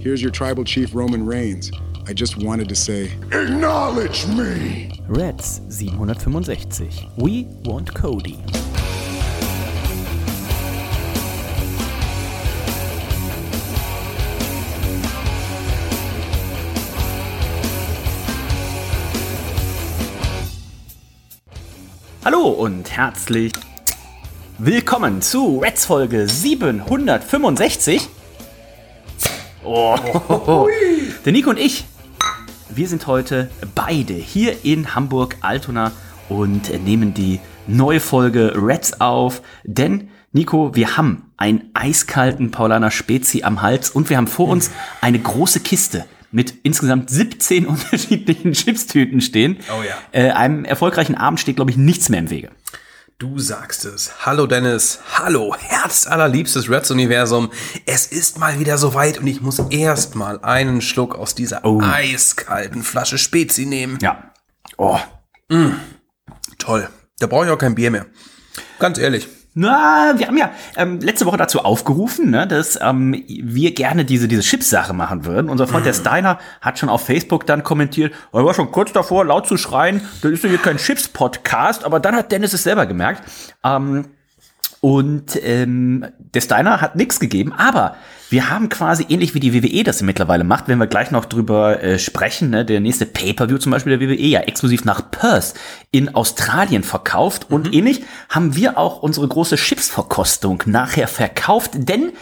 Here's your tribal chief, Roman Reigns. I just wanted to say, Acknowledge me! Reds 765. We want Cody. Hallo und herzlich willkommen zu Reds Folge 765. Oh, der Nico und ich, wir sind heute beide hier in Hamburg-Altona und nehmen die neue Folge Reds auf, denn Nico, wir haben einen eiskalten Paulaner Spezi am Hals und wir haben vor uns eine große Kiste mit insgesamt 17 unterschiedlichen Chipstüten stehen. Oh ja. Äh, einem erfolgreichen Abend steht, glaube ich, nichts mehr im Wege. Du sagst es. Hallo Dennis. Hallo, herzallerliebstes Reds-Universum. Es ist mal wieder soweit und ich muss erst mal einen Schluck aus dieser Oh. eiskalten Flasche Spezi nehmen. Ja. Oh. Toll. Da brauche ich auch kein Bier mehr. Ganz ehrlich. Na, wir haben ja ähm, letzte Woche dazu aufgerufen, ne, dass ähm, wir gerne diese diese Chips-Sache machen würden. Unser Freund der Steiner hat schon auf Facebook dann kommentiert, er war schon kurz davor, laut zu schreien, das ist ja hier kein Chips-Podcast, aber dann hat Dennis es selber gemerkt. Ähm, und ähm, der Steiner hat nichts gegeben, aber wir haben quasi ähnlich wie die WWE das mittlerweile macht, wenn wir gleich noch drüber äh, sprechen, ne, der nächste Pay-per-View zum Beispiel der WWE ja exklusiv nach Perth in Australien verkauft. Und ähnlich haben wir auch unsere große Chipsverkostung nachher verkauft, denn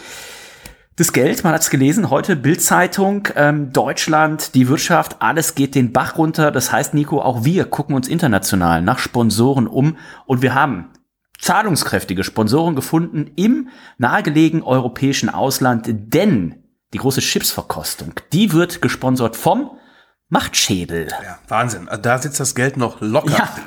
das Geld, man hat es gelesen, heute Bildzeitung, ähm, Deutschland, die Wirtschaft, alles geht den Bach runter. Das heißt, Nico, auch wir gucken uns international nach Sponsoren um. Und wir haben zahlungskräftige Sponsoren gefunden im nahegelegenen europäischen Ausland, denn die große Chipsverkostung, die wird gesponsert vom Machtschädel. Ja, Wahnsinn. Also Da sitzt das Geld noch locker. Ja.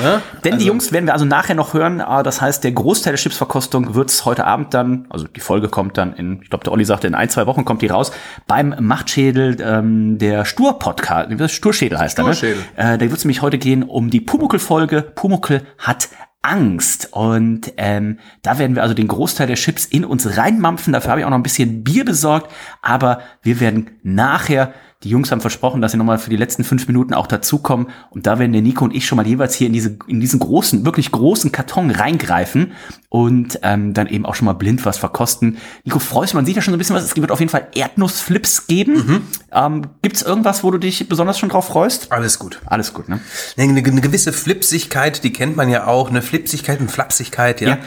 Ne? Denn die Jungs werden wir also nachher noch hören. Ah, Das heißt, der Großteil der Chipsverkostung wird's heute Abend dann, also die Folge kommt dann in, ich glaube, der Olli sagte, in ein, zwei Wochen kommt die raus, beim Machtschädel ähm, der Stur-Podcast, das Sturschädel heißt Sturschädel. er, ne? Äh, da wird's nämlich heute gehen um die Pumuckel-Folge. Pumuckel hat Angst. Und ähm, da werden wir also den Großteil der Chips in uns reinmampfen. Dafür habe ich auch noch ein bisschen Bier besorgt. Aber wir werden nachher, die Jungs haben versprochen, dass sie nochmal für die letzten fünf Minuten auch dazukommen. Und da werden der Nico und ich schon mal jeweils hier in, diese, in diesen großen, wirklich großen Karton reingreifen und ähm, dann eben auch schon mal blind was verkosten. Nico, freust du, man sieht ja schon so ein bisschen was. Es wird auf jeden Fall Erdnussflips geben. Ähm, gibt's irgendwas, wo du dich besonders schon drauf freust? Alles gut. Alles gut, ne? Eine, eine gewisse Flipsigkeit, die kennt man ja auch. Eine Flipsigkeit und Flapsigkeit, ja.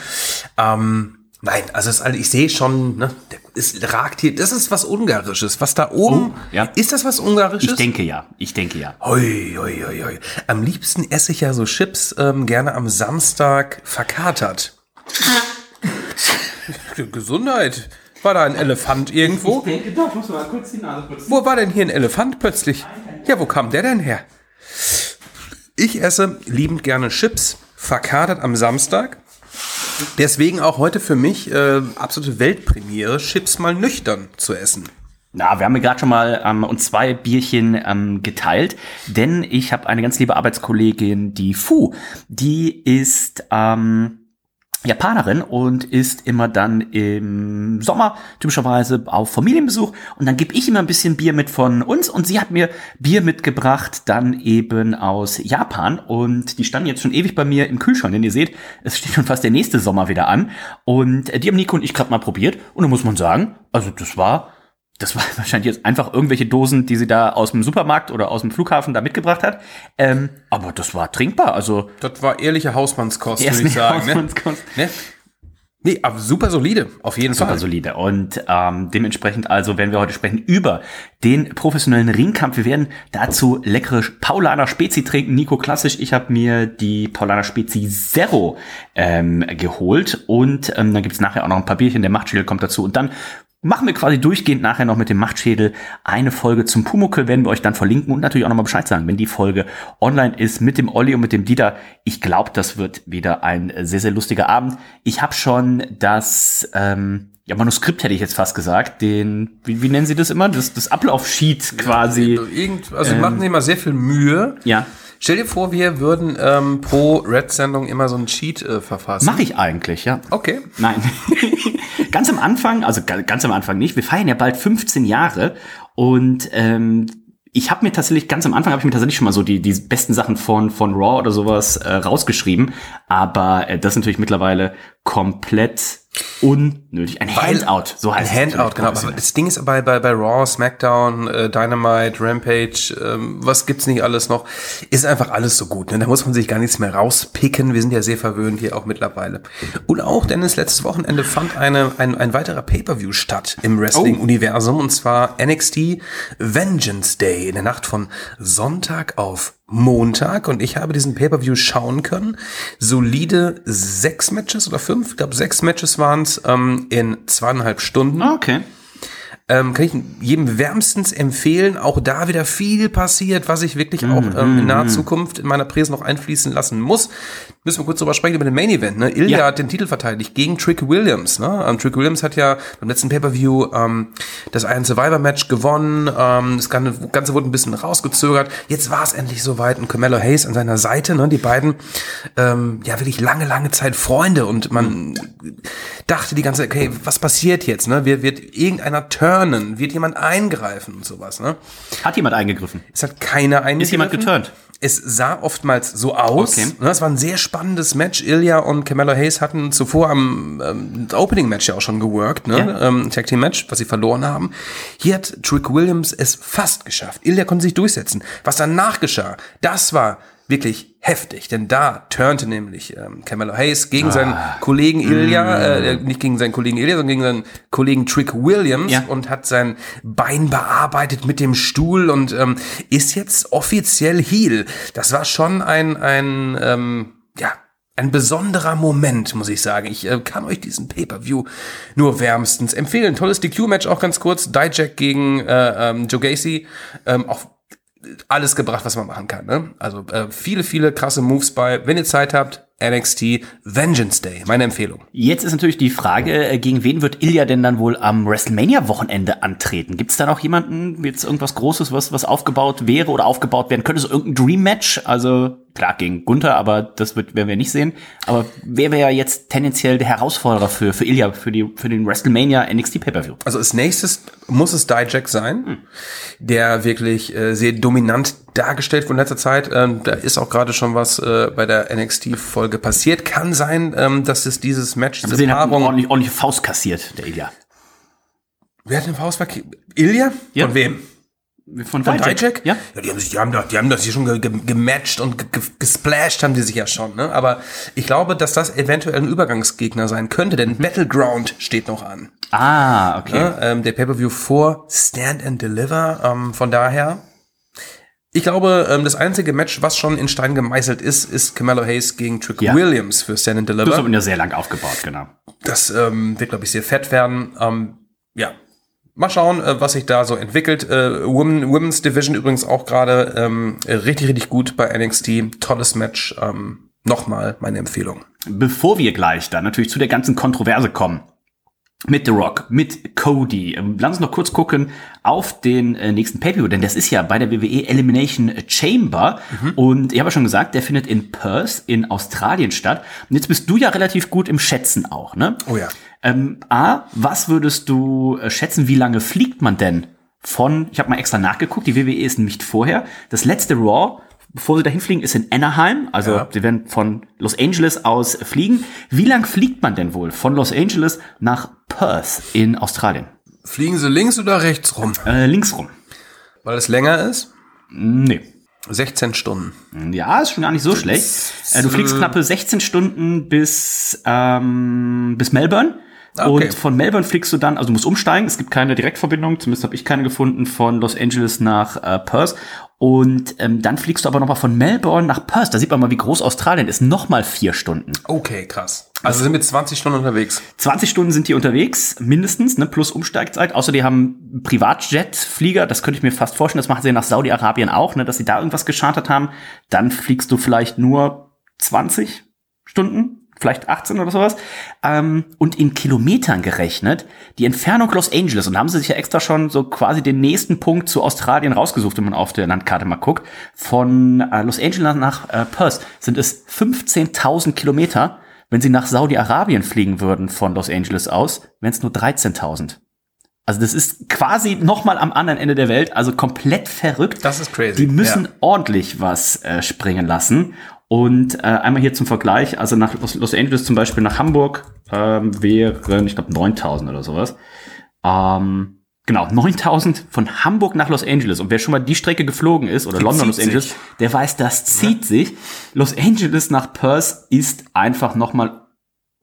Ähm, nein, also es, also ich sehe schon, ne, es ragt hier, das ist was Ungarisches. Was da oben, Oh, ja. ist das was Ungarisches? Ich denke ja. Ich denke ja. Hoi, hoi, hoi, hoi. Am liebsten esse ich ja so Chips ähm, gerne am Samstag verkatert. Gesundheit. War da ein Elefant irgendwo? denke doch, ich muss mal kurz die Nase putzen. Wo war denn hier ein Elefant plötzlich? Ja, wo kam der denn her? Ich esse liebend gerne Chips, verkatert am Samstag. Deswegen auch heute für mich äh, absolute Weltpremiere, Chips mal nüchtern zu essen. Na, wir haben ja gerade schon mal ähm, uns zwei Bierchen ähm, geteilt, denn ich habe eine ganz liebe Arbeitskollegin, die Fu, die ist ähm, Japanerin und ist immer dann im Sommer typischerweise auf Familienbesuch. Und dann gebe ich immer ein bisschen Bier mit von uns und sie hat mir Bier mitgebracht, dann eben aus Japan. Und die standen jetzt schon ewig bei mir im Kühlschrank, denn ihr seht, es steht schon fast der nächste Sommer wieder an. Und die haben Nico und ich gerade mal probiert. Und da muss man sagen, also das war das war wahrscheinlich jetzt einfach irgendwelche Dosen, die sie da aus dem Supermarkt oder aus dem Flughafen da mitgebracht hat. Ähm, aber das war trinkbar. Also Das war ehrliche Hausmannskost, würde ich sagen. Ne? Hausmannskost. Ne? Nee, aber super solide, auf jeden super Fall. solide. Und ähm, dementsprechend also werden wir heute sprechen über den professionellen Ringkampf. Wir werden dazu leckere Paulaner Spezi trinken. Nico klassisch. Ich habe mir die Paulaner Spezi Zero ähm, geholt. Und ähm, dann gibt's nachher auch noch ein paar Bierchen. Der Machtschild kommt dazu. Und dann machen wir quasi durchgehend nachher noch mit dem Machtschädel eine Folge zum Pumuckel, werden wir euch dann verlinken und natürlich auch nochmal Bescheid sagen, wenn die Folge online ist mit dem Olli und mit dem Dieter. Ich glaube, das wird wieder ein sehr, sehr lustiger Abend. Ich habe schon das ähm, ja, Manuskript hätte ich jetzt fast gesagt, den, wie, wie nennen Sie das immer? Das, das Ablaufsheet quasi. Irgend, also wir machen sich immer sehr viel Mühe. Ja. Stell dir vor, wir würden ähm, pro Red-Sendung immer so ein Cheat äh, verfassen. Mache ich eigentlich, ja. Okay. Nein. ganz am Anfang, also ga- ganz am Anfang nicht. Wir feiern ja bald 15 Jahre und ähm, ich habe mir tatsächlich ganz am Anfang habe ich mir tatsächlich schon mal so die die besten Sachen von von Raw oder sowas äh, rausgeschrieben, aber äh, das ist natürlich mittlerweile komplett unnötig. Ein Weil- Handout, so heißt Ein es. Handout, genau. Aber das Ding ist bei, bei, bei Raw, SmackDown, äh, Dynamite, Rampage, ähm, was gibt's nicht alles noch, ist einfach alles so gut. Ne? Da muss man sich gar nichts mehr rauspicken. Wir sind ja sehr verwöhnt hier auch mittlerweile. Und auch, Dennis, letztes Wochenende fand eine, ein, ein weiterer Pay-Per-View statt im Wrestling-Universum und zwar NXT Vengeance Day in der Nacht von Sonntag auf Montag und ich habe diesen Pay-Per-View schauen können. Solide sechs Matches oder fünf, ich glaube sechs Matches waren es ähm, in zweieinhalb Stunden. Ah, Okay. Ähm, kann ich jedem wärmstens empfehlen. Auch da wieder viel passiert, was ich wirklich auch ähm, in naher Zukunft in meiner Präse noch einfließen lassen muss. Müssen wir kurz drüber sprechen über den Main Event. Ne? Ilya Ja. hat den Titel verteidigt gegen Trick Williams. Ne? Ähm, Trick Williams hat ja beim letzten Pay-Per-View ähm, das Iron Survivor Match gewonnen. Ähm, das Ganze, wurde ein bisschen rausgezögert. Jetzt war es endlich soweit und Carmelo Hayes an seiner Seite. Ne? Die beiden, ähm, ja wirklich lange, lange Zeit Freunde und man dachte die ganze Zeit, okay, was passiert jetzt? Ne? Wird, wird irgendeiner turnen? Wird jemand eingreifen und sowas? Ne? Hat jemand eingegriffen? Es hat keiner eingegriffen. Ist jemand geturnt? Es sah oftmals so aus. Okay. Ne, Es war ein sehr spannendes Match. Ilya und Carmelo Hayes hatten zuvor am ähm, Opening-Match ja auch schon geworkt, ne? Ja. Ähm, Tag Team Match, was sie verloren haben. Hier hat Trick Williams es fast geschafft. Ilya konnte sich durchsetzen. Was danach geschah, das war wirklich heftig, denn da turnte nämlich ähm, Carmelo Hayes gegen Ah. seinen Kollegen Ilya, Mm. äh, nicht gegen seinen Kollegen Ilya, sondern gegen seinen Kollegen Trick Williams Ja. und hat sein Bein bearbeitet mit dem Stuhl und ähm, ist jetzt offiziell Heel. Das war schon ein, ein ähm, ja, ein besonderer Moment, muss ich sagen. Ich äh, kann euch diesen Pay-Per-View nur wärmstens empfehlen. Tolles DQ-Match auch ganz kurz. Dijak gegen äh, ähm, Joe Gacy. Ähm, auch alles gebracht, was man machen kann. Ne? Also äh, viele, viele krasse Moves bei. Wenn ihr Zeit habt, NXT Vengeance Day. Meine Empfehlung. Jetzt ist natürlich die Frage, äh, gegen wen wird Ilya denn dann wohl am WrestleMania-Wochenende antreten? Gibt es da noch jemanden, jetzt irgendwas Großes, was, was aufgebaut wäre oder aufgebaut werden könnte? So irgendein Dream-Match? Also klar, gegen Gunther, aber das wird, werden wir nicht sehen. Aber wer wäre jetzt tendenziell der Herausforderer für, für Ilya, für, die, für den WrestleMania NXT Pay-Per-View? Also als nächstes muss es Dijak sein, der wirklich äh, sehr dominant dargestellt wurde in letzter Zeit. Ähm, da ist auch gerade schon was äh, bei der NXT-Folge passiert. Kann sein, ähm, dass es dieses Match, diese Paarung... ordentlich, ordentliche Faust kassiert, der Ilya. Wer hat den Faustverkehr? Ilya? Ja. Von wem? Von, Von Dijak? Dijak? Ja. ja. Die haben sich, die haben, doch- die haben das hier schon ge ge gematcht und ge ge gesplashed haben die sich ja schon, ne? Aber ich glaube, dass das eventuell ein Übergangsgegner sein könnte, denn Battleground steht noch an. Ah, okay. Ne? Ähm, der Pay-Per-View vor Stand and Deliver. Ähm, von daher, ich glaube, ähm, das einzige Match, was schon in Stein gemeißelt ist, ist Camelo Hayes gegen Trick Ja. Williams für Stand and Das Deliver. aber ja sehr lang aufgebaut, genau. Das ähm, wird, glaube ich, sehr fett werden. Ähm, ja. Mal schauen, äh, was sich da so entwickelt. Äh, Women, Women's Division übrigens auch gerade ähm, richtig, richtig gut bei NXT. Tolles Match. Ähm, Nochmal meine Empfehlung. Bevor wir gleich dann natürlich zu der ganzen Kontroverse kommen, mit The Rock, mit Cody. Ähm, Lass uns noch kurz gucken auf den äh, nächsten Pay-Per-View, denn das ist ja bei der WWE Elimination Chamber und ich habe ja schon gesagt, der findet in Perth in Australien statt. Und jetzt bist du ja relativ gut im Schätzen auch, ne? Oh ja. Ähm, A, was würdest du äh, schätzen, wie lange fliegt man denn von, ich habe mal extra nachgeguckt, die WWE ist nicht vorher, das letzte Raw, bevor sie dahin fliegen, ist in Anaheim, also Ja. sie werden von Los Angeles aus fliegen. Wie lang fliegt man denn wohl von Los Angeles nach Perth in Australien? Fliegen Sie links oder rechts rum? Äh, links rum. Weil es länger ist? Nee. 16 Stunden. Ja, ist schon gar nicht so schlecht. Äh, du fliegst knappe 16 Stunden bis, ähm, bis Melbourne. Ah, okay. Und von Melbourne fliegst du dann, also du musst umsteigen, es gibt keine Direktverbindung, zumindest habe ich keine gefunden, von Los Angeles nach äh, Perth. Und ähm, dann fliegst du aber nochmal von Melbourne nach Perth. Da sieht man mal, wie groß Australien ist. Nochmal vier Stunden. Okay, krass. Also sind wir 20 Stunden unterwegs. 20 Stunden sind die unterwegs, mindestens, ne, plus Umsteigzeit. Außer die haben Privatjet-Flieger, das könnte ich mir fast vorstellen, das machen sie ja nach Saudi-Arabien auch, ne, dass sie da irgendwas geschartet haben. Dann fliegst du vielleicht nur 20 Stunden, vielleicht 18 oder sowas. Ähm, und in Kilometern gerechnet, die Entfernung Los Angeles, und da haben sie sich ja extra schon so quasi den nächsten Punkt zu Australien rausgesucht, wenn man auf der Landkarte mal guckt, von äh, Los Angeles nach äh, Perth sind es 15.000 Kilometer. Wenn sie nach Saudi-Arabien fliegen würden von Los Angeles aus, wären es nur 13.000. Also das ist quasi noch mal am anderen Ende der Welt, also komplett verrückt. Das ist crazy. Die müssen Ja. ordentlich was äh, springen lassen. Und äh, einmal hier zum Vergleich, also nach Los, Angeles zum Beispiel nach Hamburg ähm, wären, ich glaube, 9000 oder sowas. Ähm, genau, 9000 von Hamburg nach Los Angeles. Und wer schon mal die Strecke geflogen ist, oder London, Los Angeles, sich. der weiß, das zieht sich. Los Angeles nach Perth ist einfach noch mal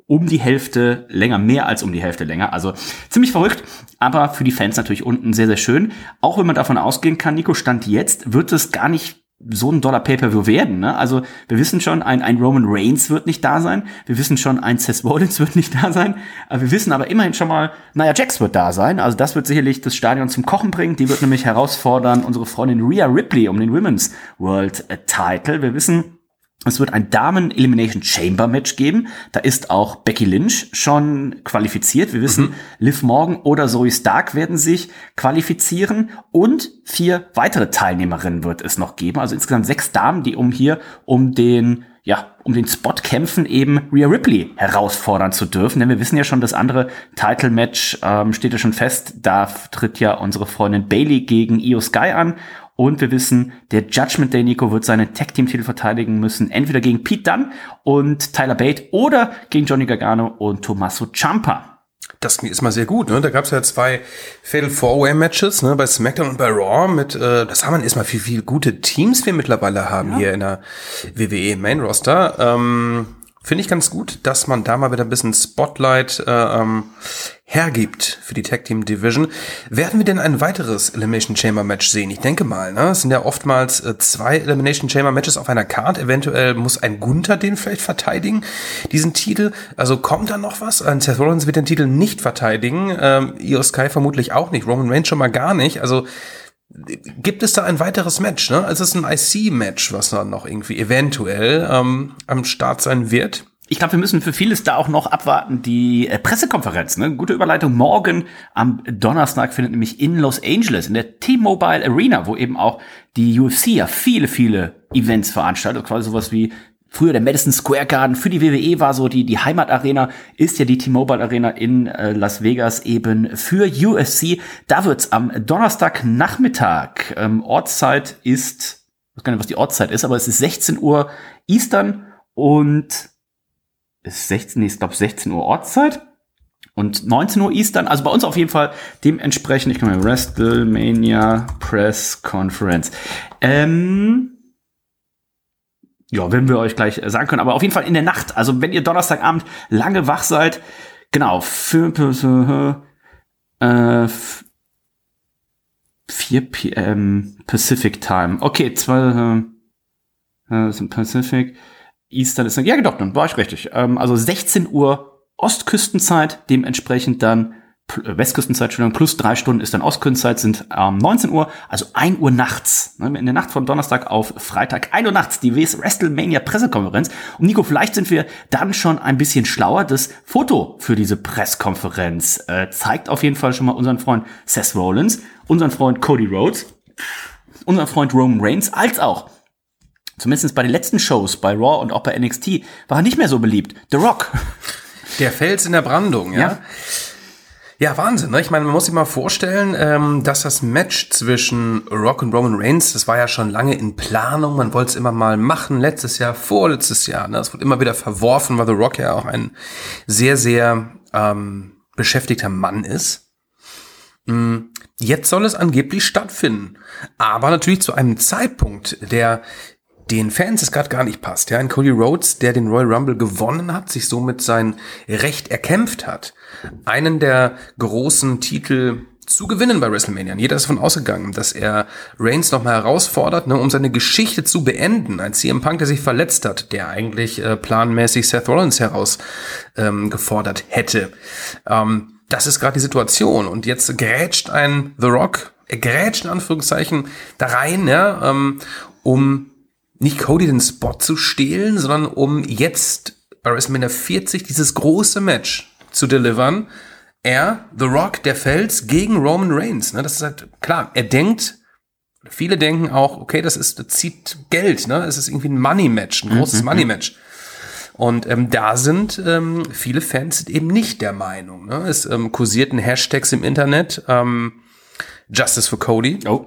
um die Hälfte länger, mehr als um die Hälfte länger. Also ziemlich verrückt, aber für die Fans natürlich unten sehr, sehr schön. Auch wenn man davon ausgehen kann, Nico, Stand jetzt wird es gar nicht so ein Dollar Pay-Per-View werden. Ne? Also wir wissen schon, ein, ein Roman Reigns wird nicht da sein. Wir wissen schon, ein Seth Rollins wird nicht da sein. Aber wir wissen aber immerhin schon mal, Nia Jax wird da sein. Also das wird sicherlich das Stadion zum Kochen bringen. Die wird nämlich herausfordern unsere Freundin Rhea Ripley um den Women's World Title. Wir wissen, es wird ein Damen Elimination Chamber Match geben. Da ist auch Becky Lynch schon qualifiziert. Wir wissen, Liv Morgan oder Zoe Stark werden sich qualifizieren und vier weitere Teilnehmerinnen wird es noch geben. Also insgesamt sechs Damen, die um hier um den ja, um den Spot kämpfen, eben Rhea Ripley herausfordern zu dürfen. Denn wir wissen ja schon, das andere Title-Match ähm, steht ja schon fest. Da tritt ja unsere Freundin Bailey gegen Io Sky an. Und wir wissen, der Judgment Day Nico wird seinen Tag Team Titel verteidigen müssen, entweder gegen Pete Dunne und Tyler Bate oder gegen Johnny Gargano und Tommaso Ciampa. Das ist mal sehr gut, ne? Da gab es ja zwei Fatal Four-Way Matches, ne? Bei SmackDown und bei Raw mit, äh, das haben wir erstmal, wie viele gute Teams wir mittlerweile haben hier in der WWE Main Roster. Ähm, Finde ich ganz gut, dass man da mal wieder ein bisschen Spotlight äh, ähm, hergibt für die Tag Team Division. Werden wir denn ein weiteres Elimination Chamber Match sehen? Ich denke mal, ne? Es sind ja oftmals äh, zwei Elimination Chamber Matches auf einer Card. Eventuell muss ein Gunther den vielleicht verteidigen, diesen Titel. Also kommt da noch was? Ein Seth Rollins wird den Titel nicht verteidigen. Ähm, Io Sky vermutlich auch nicht. Roman Reigns schon mal gar nicht. Also gibt es da ein weiteres Match? Ne? Also es ist ein IC-Match, was dann noch irgendwie eventuell ähm, am Start sein wird. Ich glaube, wir müssen für vieles da auch noch abwarten. Die äh, Pressekonferenz, ne? Gute Überleitung. Morgen am Donnerstag findet nämlich in Los Angeles, in der T-Mobile Arena, wo eben auch die UFC ja viele, viele Events veranstaltet. Quasi sowas wie früher der Madison Square Garden für die WWE war so die, die Heimatarena, ist ja die T-Mobile Arena in äh, Las Vegas eben für UFC. Da wird's am Donnerstagnachmittag. Ähm, Ortszeit ist, ich weiß gar nicht, was die Ortszeit ist, aber es ist 16 Uhr Eastern und ist 16, nee, ich glaube 16 Uhr Ortszeit und 19 Uhr Eastern. Also bei uns auf jeden Fall dementsprechend, ich kann mal WrestleMania Press Conference. Ähm, ja, werden wir euch gleich äh, sagen können, aber auf jeden Fall in der Nacht. Also wenn ihr Donnerstagabend lange wach seid, genau, für, für äh, f- 4 p.m. Pacific Time. Okay, zwei äh, sind Pacific. Eastern ist ja doch, dann war ich richtig. Ähm, also 16 Uhr Ostküstenzeit, dementsprechend dann äh, Westküstenzeit, Entschuldigung, plus drei Stunden ist dann Ostküstenzeit, sind ähm, 19 Uhr, also 1 Uhr nachts. Ne, In der Nacht von Donnerstag auf Freitag, 1 Uhr nachts, die WrestleMania Pressekonferenz. Und Nico, vielleicht sind wir dann schon ein bisschen schlauer. Das Foto für diese Pressekonferenz äh, zeigt auf jeden Fall schon mal unseren Freund Seth Rollins, unseren Freund Cody Rhodes, unseren Freund Roman Reigns, als auch zumindest bei den letzten Shows bei Raw und auch bei NXT, war er nicht mehr so beliebt. The Rock. Der Fels in der Brandung, ja. Ja. Ja, Wahnsinn. Ne? Ich meine, man muss sich mal vorstellen, ähm, dass das Match zwischen Rock und Roman Reigns, das war ja schon lange in Planung. Man wollte es immer mal machen, letztes Jahr, vorletztes Jahr. Ne? Es wurde immer wieder verworfen, weil The Rock ja auch ein sehr, sehr ähm, beschäftigter Mann ist. Mm, Jetzt soll es angeblich stattfinden. Aber natürlich zu einem Zeitpunkt, der den Fans es gerade gar nicht passt. Ja, ein Cody Rhodes, der den Royal Rumble gewonnen hat, sich somit sein Recht erkämpft hat, einen der großen Titel zu gewinnen bei WrestleMania. Jeder ist davon ausgegangen, dass er Reigns nochmal herausfordert, ne, um seine Geschichte zu beenden. Ein CM Punk, der sich verletzt hat, der eigentlich äh, planmäßig Seth Rollins herausgefordert ähm, hätte. Ähm, das ist gerade die Situation. Und jetzt grätscht ein The Rock, er grätscht in Anführungszeichen da rein, ja, ähm, um nicht Cody den Spot zu stehlen, sondern um jetzt bei WrestleMania 40 dieses große Match zu delivern. Er, The Rock, der Fels gegen Roman Reigns. Ne? Das ist halt klar. Er denkt, viele denken auch, okay, das ist, das zieht Geld. Ne? Es ist irgendwie ein Money-Match, ein großes mhm. Money-Match. Und ähm, da sind ähm, viele Fans eben nicht der Meinung. Ne? Es ähm, kursierten Hashtags im Internet. Ähm, Justice for Cody. Oh.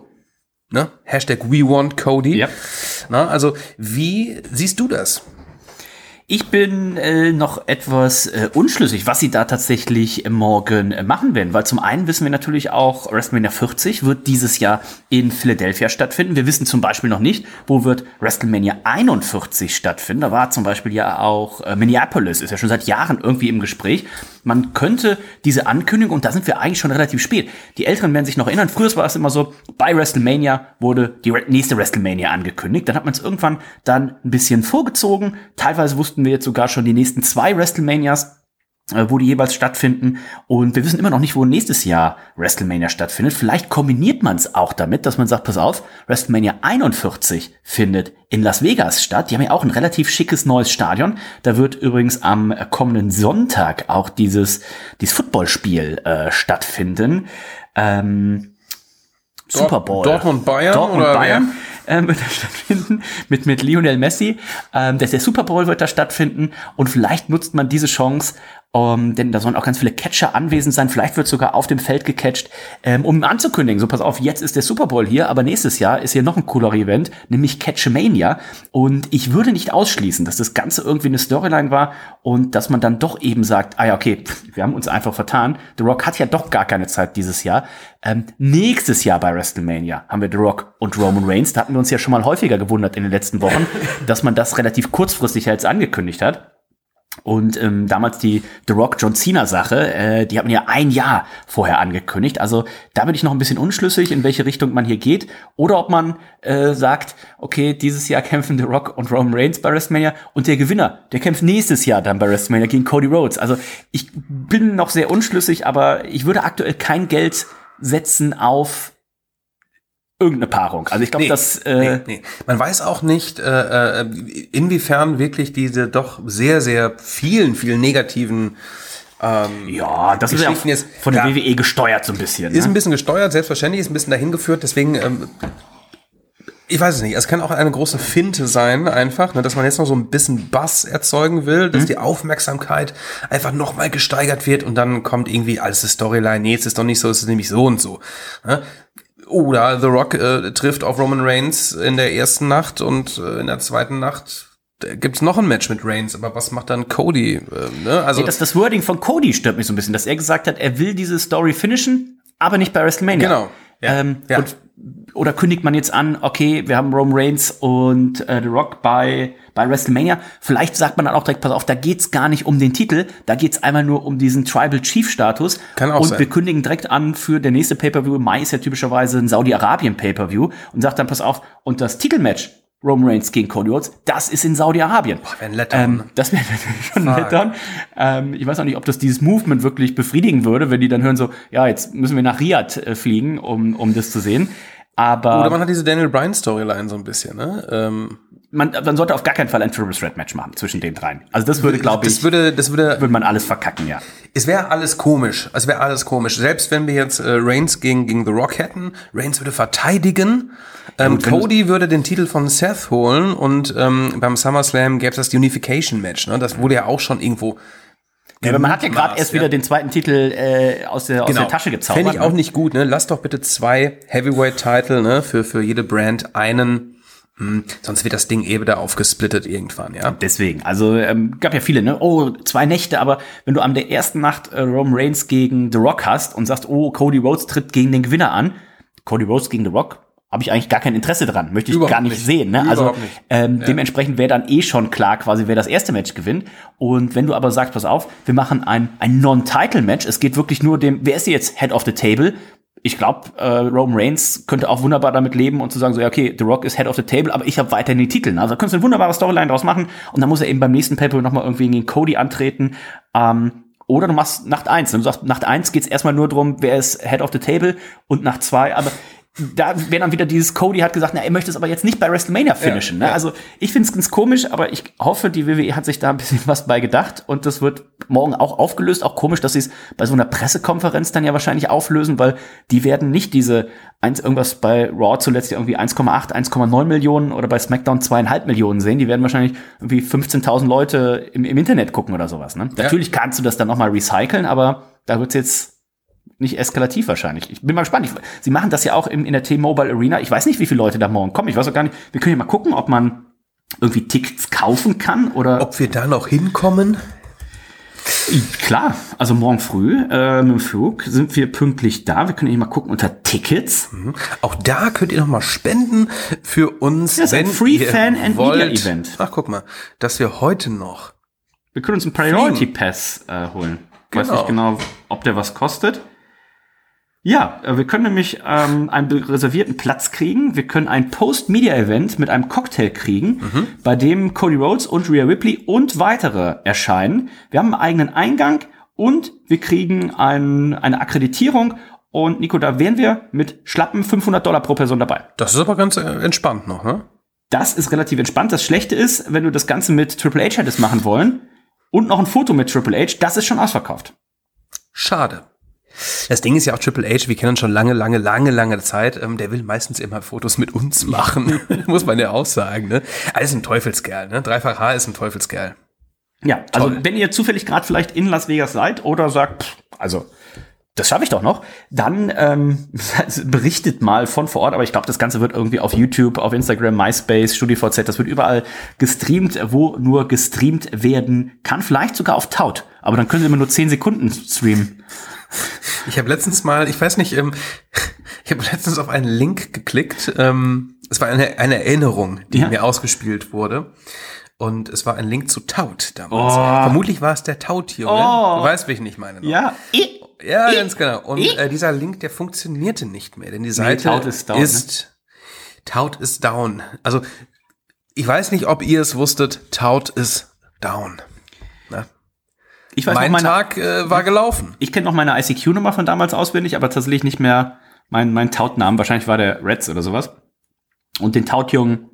Ne? Hashtag We Want Cody. Ja. Na, also, wie siehst du das? Ich bin äh, noch etwas äh, unschlüssig, was sie da tatsächlich äh, morgen äh, machen werden, weil zum einen wissen wir natürlich auch, WrestleMania 40 wird dieses Jahr in Philadelphia stattfinden. Wir wissen zum Beispiel noch nicht, wo wird WrestleMania 41 stattfinden. Da war zum Beispiel ja auch äh, Minneapolis, ist ja schon seit Jahren irgendwie im Gespräch. Man könnte diese Ankündigung, und da sind wir eigentlich schon relativ spät. Die Älteren werden sich noch erinnern, früher war es immer so, bei WrestleMania wurde die nächste WrestleMania angekündigt. Dann hat man es irgendwann dann ein bisschen vorgezogen. Teilweise wussten wir jetzt sogar schon die nächsten zwei WrestleManias äh, wo die jeweils stattfinden. Und wir wissen immer noch nicht, wo nächstes Jahr WrestleMania stattfindet. Vielleicht kombiniert man es auch damit, dass man sagt, pass auf, WrestleMania 41 findet in Las Vegas statt. Die haben ja auch ein relativ schickes neues Stadion. Da wird übrigens am kommenden Sonntag auch dieses, dieses Footballspiel äh, stattfinden. Ähm, Super Bowl. Dortmund Bayern Dortmund oder Bayern ähm, wird da stattfinden mit mit Lionel Messi. Ähm, der, der Super Bowl wird da stattfinden und vielleicht nutzt man diese Chance, um, denn da sollen auch ganz viele Catcher anwesend sein. Vielleicht wird sogar auf dem Feld gecatcht, ähm, um anzukündigen. So, pass auf, jetzt ist der Super Bowl hier, aber nächstes Jahr ist hier noch ein cooler Event, nämlich Catchmania. Und ich würde nicht ausschließen, dass das Ganze irgendwie eine Storyline war und dass man dann doch eben sagt, ah ja, okay, wir haben uns einfach vertan. The Rock hat ja doch gar keine Zeit dieses Jahr. Ähm, nächstes Jahr bei WrestleMania haben wir The Rock und Roman Reigns. Da hatten wir uns ja schon mal häufiger gewundert in den letzten Wochen, dass man das relativ kurzfristig jetzt angekündigt hat. Und ähm, damals die The Rock John Cena Sache, äh, die hat man ja ein Jahr vorher angekündigt. Also da bin ich noch ein bisschen unschlüssig, in welche Richtung man hier geht. Oder ob man äh, sagt, okay, dieses Jahr kämpfen The Rock und Roman Reigns bei WrestleMania und der Gewinner, der kämpft nächstes Jahr dann bei WrestleMania gegen Cody Rhodes. Also ich bin noch sehr unschlüssig, aber ich würde aktuell kein Geld setzen auf irgendeine Paarung. Also ich glaube, nee, das äh, nee, nee. man weiß auch nicht, äh, äh, inwiefern wirklich diese doch sehr sehr vielen vielen negativen ähm, ja, das ist ja jetzt, von der ja, WWE gesteuert so ein bisschen. Ist ne? ein bisschen gesteuert, selbstverständlich, ist ein bisschen dahin geführt. Deswegen ähm, ich weiß es nicht. Es kann auch eine große Finte sein, einfach, ne, dass man jetzt noch so ein bisschen Bass erzeugen will, dass mhm. die Aufmerksamkeit einfach noch mal gesteigert wird und dann kommt irgendwie alles Storyline. Nee, es ist doch nicht so, es ist nämlich so und so. Ne? Oder The Rock äh, trifft auf Roman Reigns in der ersten Nacht und äh, in der zweiten Nacht gibt's noch ein Match mit Reigns, aber was macht dann Cody? Äh, ne? Also nee, das, das Wording von Cody stört mich so ein bisschen, dass er gesagt hat, er will diese Story finishen, aber nicht bei WrestleMania. Genau. Ja. Ähm, ja. Und oder kündigt man jetzt an, okay, wir haben Roman Reigns und äh, The Rock bei, bei WrestleMania. Vielleicht sagt man dann auch direkt, pass auf, da geht's gar nicht um den Titel, da geht's einmal nur um diesen Tribal Chief Status. Kann auch und sein. wir kündigen direkt an für der nächste Pay-Per-View. Mai ist ja typischerweise ein Saudi-Arabien Pay-Per-View und sagt dann, pass auf, und das Titelmatch Roman Reigns gegen Cody Rhodes, das ist in Saudi-Arabien. Wäre ein Letdown. Ähm, das wäre schon ein Letdown. Ähm, ich weiß auch nicht, ob das dieses Movement wirklich befriedigen würde, wenn die dann hören so, ja, jetzt müssen wir nach Riyadh äh, fliegen, um, um das zu sehen. Aber Oder man hat diese Daniel Bryan Storyline so ein bisschen, ne? Ähm man, man sollte auf gar keinen Fall ein Triple Threat Match machen zwischen den dreien. Also das würde, glaube ich, das würde, das würde, würde man alles verkacken, ja. Es wäre alles komisch. Es wäre alles komisch. Selbst wenn wir jetzt äh, Reigns gegen, gegen The Rock hätten, Reigns würde verteidigen. Ähm, ja, Cody würde den Titel von Seth holen und ähm, beim SummerSlam gäbe es das Unification Match. Ne? Das wurde ja auch schon irgendwo ja, aber man hat ja gerade erst ja. wieder den zweiten Titel äh, aus, der, aus genau. der Tasche gezaubert. Fände ich auch ne? nicht gut, ne? Lass doch bitte zwei Heavyweight-Titel, ne? Für, für jede Brand einen. Hm, sonst wird das Ding eh wieder aufgesplittet irgendwann, ja. Deswegen, also ähm, gab ja viele, ne? Oh, zwei Nächte, aber wenn du an der ersten Nacht äh, Roman Reigns gegen The Rock hast und sagst, oh, Cody Rhodes tritt gegen den Gewinner an, Cody Rhodes gegen The Rock, habe ich eigentlich gar kein Interesse dran, möchte ich Überhaupt gar nicht, nicht, sehen. Ne? also ähm, ja. dementsprechend wäre dann eh schon klar, quasi wer das erste Match gewinnt. Und wenn du aber sagst, pass auf, wir machen ein, ein Non-Title-Match, es geht wirklich nur dem, wer ist jetzt Head of the Table? ich glaube, äh, Roman Reigns könnte auch wunderbar damit leben und zu sagen, so, ja, okay, The Rock ist Head of the Table, aber ich habe weiterhin die Titel. Also da könntest du eine wunderbare Storyline draus machen und dann muss er eben beim nächsten Pay-Per nochmal irgendwie gegen Cody antreten. Ähm, oder du machst Nacht eins. Du sagst, Nacht eins geht's erstmal nur drum, wer ist Head of the Table und Nacht zwei, aber da wäre dann wieder dieses Cody hat gesagt, na, er möchte es aber jetzt nicht bei WrestleMania finishen. Ja, ne? ja. Also ich finde es ganz komisch, aber ich hoffe, die WWE hat sich da ein bisschen was bei gedacht und das wird morgen auch aufgelöst. Auch komisch, dass sie es bei so einer Pressekonferenz dann ja wahrscheinlich auflösen, weil die werden nicht diese eins irgendwas bei Raw zuletzt irgendwie 1,8, 1,9 Millionen oder bei SmackDown zweieinhalb Millionen sehen. Die werden wahrscheinlich irgendwie 15.000 Leute im, im Internet gucken oder sowas. Ne? Natürlich kannst du das dann noch mal recyceln, aber da wird's jetzt nicht eskalativ wahrscheinlich. Ich bin mal gespannt. Ich, sie machen das ja auch in, in der T-Mobile Arena. Ich weiß nicht, wie viele Leute da morgen kommen. Ich weiß auch gar nicht. Wir können ja mal gucken, ob man irgendwie Tickets kaufen kann oder Ob wir da noch hinkommen? klar. Also morgen früh äh, mit dem Flug sind wir pünktlich da. Wir können ja mal gucken unter Tickets. Auch da könnt ihr noch mal spenden für uns. Das ist ein Free Fan and wollt. Media Event. Ach, guck mal, dass wir heute noch. Wir können uns einen Priority Pass äh, holen. Weiß Genau. nicht genau, ob der was kostet. Ja, äh, wir können nämlich ähm, einen reservierten Platz kriegen. Wir können ein Post-Media-Event mit einem Cocktail kriegen, bei dem Cody Rhodes und Rhea Ripley und weitere erscheinen. Wir haben einen eigenen Eingang und wir kriegen ein, eine Akkreditierung. Und Nico, da wären wir mit schlappen 500 Dollar pro Person dabei. Das ist aber ganz äh, entspannt noch, ne? Das ist relativ entspannt. Das Schlechte ist, wenn du das Ganze mit Triple H hättest machen wollen und noch ein Foto mit Triple H, das ist schon ausverkauft. Schade. Das Ding ist ja auch Triple H, wir kennen schon lange, lange, lange, lange Zeit. Ähm, der will meistens immer Fotos mit uns machen. Muss man ja auch sagen, ne? Er ist ein Teufelskerl, ne? Dreifach H ist ein Teufelskerl. Ja, also Toll. wenn ihr zufällig gerade vielleicht in Las Vegas seid oder sagt, pff, also das schaffe ich doch noch, dann ähm, berichtet mal von vor Ort. Aber ich glaube, das Ganze wird irgendwie auf YouTube, auf Instagram, MySpace, StudiVZ, das wird überall gestreamt, wo nur gestreamt werden kann. Vielleicht sogar auf Taut. Aber dann können sie immer nur 10 Sekunden streamen. Ich habe letztens mal, ich weiß nicht, ähm, ich habe letztens auf einen Link geklickt. Ähm, es war eine, eine Erinnerung, die Ja. mir ausgespielt wurde. Und es war ein Link zu Taut damals. Oh. Vermutlich war es der Taut-Junge. Oh. Du weißt, wie ich nicht meine. noch. Ja, i- Ja, ganz genau. Und äh, dieser Link, der funktionierte nicht mehr, denn die Seite Taut ist down, ne? ist Taut ist down. Also ich weiß nicht, ob ihr es wusstet. Taut ist down. Na? ich weiß Mein noch meine, Tag äh, war gelaufen. Ich kenne noch meine ICQ-Nummer von damals auswendig, aber tatsächlich nicht mehr mein, mein Tautnamen. Wahrscheinlich war der Reds oder sowas. Und den Tautjungen,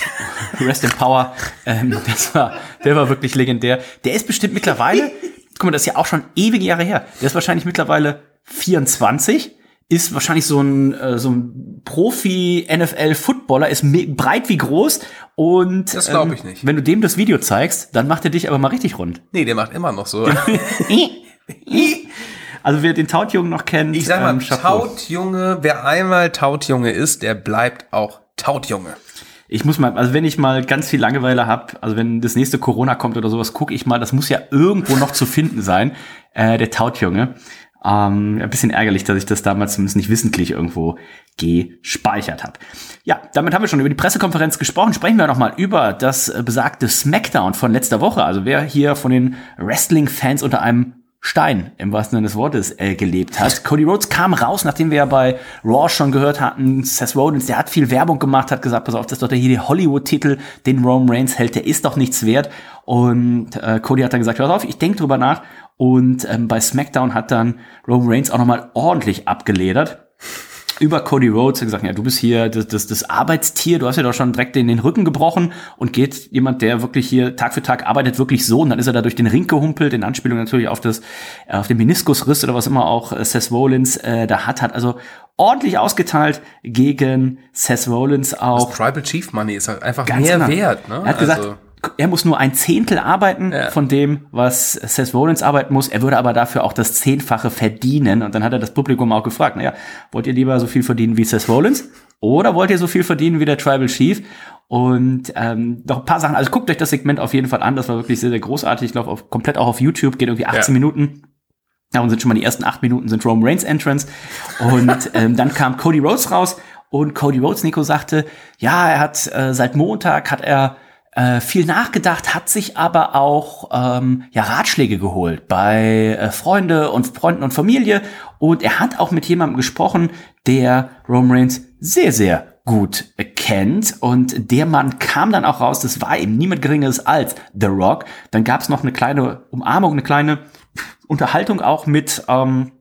Rest in Power, ähm, das war, der war wirklich legendär. Der ist bestimmt mittlerweile, guck mal, das ist ja auch schon ewige Jahre her. Der ist wahrscheinlich mittlerweile 24, ist wahrscheinlich so ein, äh, so ein Profi-NFL-Footballer, ist breit wie groß und Das glaub ähm, ich nicht. wenn du dem das Video zeigst, dann macht er dich aber mal richtig rund. Nee, der macht immer noch so. Also wer den Tautjungen noch kennt, Ich sag mal, ähm, Chapeau. Tautjunge, wer einmal Tautjunge ist, der bleibt auch Tautjunge. Ich muss mal, also wenn ich mal ganz viel Langeweile habe, also wenn das nächste Corona kommt oder sowas, gucke ich mal, das muss ja irgendwo noch zu finden sein, äh, der Tautjunge. Ähm, ein bisschen ärgerlich, dass ich das damals zumindest nicht wissentlich irgendwo gespeichert habe. Ja, damit haben wir schon über die Pressekonferenz gesprochen. Sprechen wir noch mal über das besagte Smackdown von letzter Woche. Also wer hier von den Wrestling-Fans unter einem Stein im wahrsten Sinne des Wortes äh, gelebt hat. Cody Rhodes kam raus, nachdem wir ja bei Raw schon gehört hatten, Seth Rollins, der hat viel Werbung gemacht, hat gesagt, pass auf, das ist doch der hier der Hollywood-Titel, den Roman Reigns hält, der ist doch nichts wert. Und äh, Cody hat dann gesagt, pass auf, ich denke drüber nach. Und ähm, bei SmackDown hat dann Roman Reigns auch nochmal ordentlich abgeledert über Cody Rhodes hat gesagt, ja, du bist hier das, das, das Arbeitstier, du hast ja doch schon direkt in den Rücken gebrochen und geht jemand, der wirklich hier Tag für Tag arbeitet, wirklich so und dann ist er da durch den Ring gehumpelt, in Anspielung natürlich auf das, äh, auf den Meniskusriss oder was immer auch äh, Seth Rollins äh, da hat, hat also ordentlich ausgeteilt gegen Seth Rollins auch. Das Tribal Chief Money ist halt einfach Ganz mehr genau. wert. Ne? Er hat gesagt, Also, er muss nur ein Zehntel arbeiten Ja. von dem, was Seth Rollins arbeiten muss. Er würde aber dafür auch das Zehnfache verdienen. Und dann hat er das Publikum auch gefragt, naja, wollt ihr lieber so viel verdienen wie Seth Rollins? Oder wollt ihr so viel verdienen wie der Tribal Chief? Und ähm, noch ein paar Sachen. Also guckt euch das Segment auf jeden Fall an. Das war wirklich sehr, sehr großartig. Ich glaube, komplett auch auf YouTube. Geht irgendwie 18 Ja. Minuten. Ja, und sind schon mal die ersten acht Minuten sind Roman Reigns Entrance. Und ähm, dann kam Cody Rhodes raus und Cody Rhodes, Nico, sagte, ja, er hat äh, seit Montag hat er äh, viel nachgedacht, hat sich aber auch ähm, ja, Ratschläge geholt bei äh, Freunde und Freunden und Familie. Und er hat auch mit jemandem gesprochen, der Roman Reigns sehr, sehr gut kennt. Und der Mann kam dann auch raus, das war eben niemand Geringeres als The Rock. Dann gab es noch eine kleine Umarmung, eine kleine Unterhaltung auch mit ähm,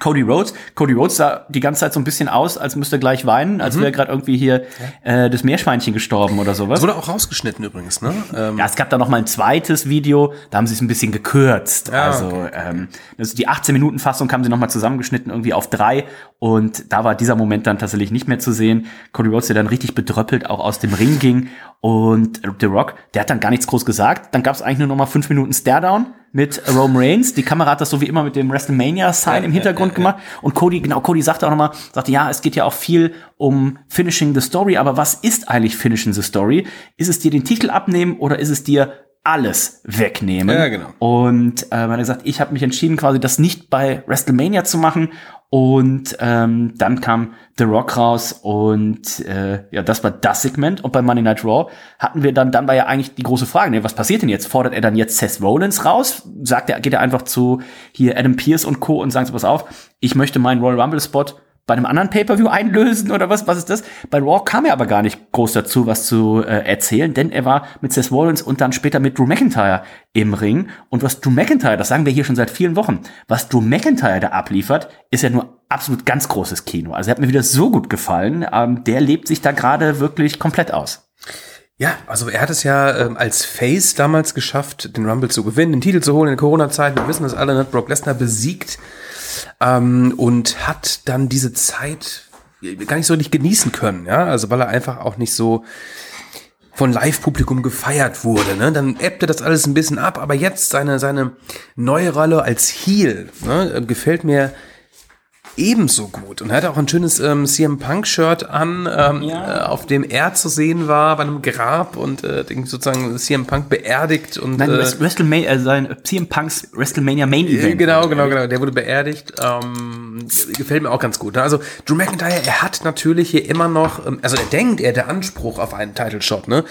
Cody Rhodes. Cody Rhodes sah die ganze Zeit so ein bisschen aus, als müsste er gleich weinen, als wäre gerade irgendwie hier äh, das Meerschweinchen gestorben oder sowas. Das wurde auch rausgeschnitten übrigens, ne? Ähm, Ja, es gab da noch mal ein zweites Video, da haben sie es ein bisschen gekürzt. Ja, also ähm, also die 18 Minuten Fassung haben sie noch mal zusammengeschnitten irgendwie auf drei und da war dieser Moment dann tatsächlich nicht mehr zu sehen. Cody Rhodes, der dann richtig bedröppelt auch aus dem Ring ging und The Rock, der hat dann gar nichts groß gesagt. Dann gab es eigentlich nur noch mal fünf Minuten Staredown mit Roman Reigns. Die Kamera hat das so wie immer mit dem WrestleMania-Sign im Hintergrund gemacht. Und Cody, genau, Cody sagte auch nochmal, sagte, ja, es geht ja auch viel um Finishing the Story, aber was ist eigentlich Finishing the Story? Ist es dir den Titel abnehmen oder ist es dir alles wegnehmen? Ja, genau. Und äh, man hat gesagt, ich habe mich entschieden, quasi das nicht bei WrestleMania zu machen. Und ähm, dann kam The Rock raus und äh, ja, das war das Segment. Und bei Monday Night Raw hatten wir dann, dann war ja eigentlich die große Frage, ne, was passiert denn jetzt? Fordert er dann jetzt Seth Rollins raus? Sagt er, geht er einfach zu hier Adam Pierce und Co. und sagt, so, pass auf, ich möchte meinen Royal Rumble Spot bei einem anderen Pay-Per-View einlösen oder was? Was ist das? Bei Raw kam er aber gar nicht groß dazu, was zu äh, erzählen, denn er war mit Seth Rollins und dann später mit Drew McIntyre im Ring. Und was Drew McIntyre, das sagen wir hier schon seit vielen Wochen, was Drew McIntyre da abliefert, ist ja nur absolut ganz großes Kino. Also er hat mir wieder so gut gefallen. Ähm, der lebt sich da gerade wirklich komplett aus. Ja, also er hat es ja ähm, als Face damals geschafft, den Rumble zu gewinnen, den Titel zu holen in der Corona-Zeit. Wir wissen das alle, hat Brock Lesnar besiegt ähm, und hat dann diese Zeit gar nicht so richtig genießen können, ja, also weil er einfach auch nicht so von Live-Publikum gefeiert wurde. Ne? Dann ebbte das alles ein bisschen ab, aber jetzt seine, seine neue Rolle als Heel ne, gefällt mir ebenso gut. Und er hatte auch ein schönes ähm, CM Punk-Shirt an, ähm, äh, auf dem er zu sehen war bei einem Grab und äh, sozusagen CM Punk beerdigt und Nein, äh, Wrest- WrestleMania, äh, sein CM Punks WrestleMania Main Event. Genau, genau, genau. Der wurde beerdigt. Ähm, gefällt mir auch ganz gut. ne? Also Drew McIntyre, er hat natürlich hier immer noch, ähm, also er denkt, er der Anspruch auf einen Title Shot, ne?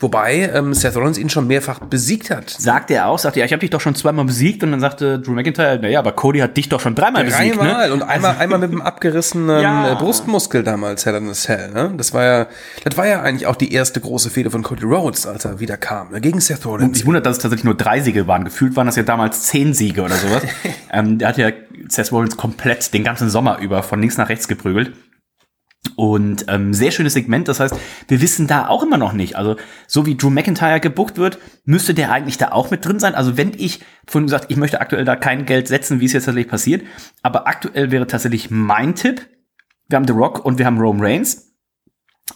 Wobei ähm, Seth Rollins ihn schon mehrfach besiegt hat. Sagte er auch, sagte, ja, ich habe dich doch schon zweimal besiegt und dann sagte Drew McIntyre, naja, aber Cody hat dich doch schon dreimal besiegt, Dreimal ne? und einmal, einmal mit dem abgerissenen Ja. äh, Brustmuskel damals, Hell in a Cell, ne? Das war ja, das war ja eigentlich auch die erste große Fehde von Cody Rhodes, als er wieder kam, ne? Gegen Seth Und Rollins. ich wundert, dass es tatsächlich nur drei Siege waren. Gefühlt waren das ja damals zehn Siege oder sowas. ähm, der hat ja Seth Rollins komplett den ganzen Sommer über von links nach rechts geprügelt. Und ähm, sehr schönes Segment. Das heißt, wir wissen da auch immer noch nicht. Also so wie Drew McIntyre gebuckt wird, müsste der eigentlich da auch mit drin sein. Also wenn ich vorhin gesagt, ich möchte aktuell da kein Geld setzen, wie es jetzt tatsächlich passiert. Aber aktuell wäre tatsächlich mein Tipp. Wir haben The Rock und wir haben Rome Reigns.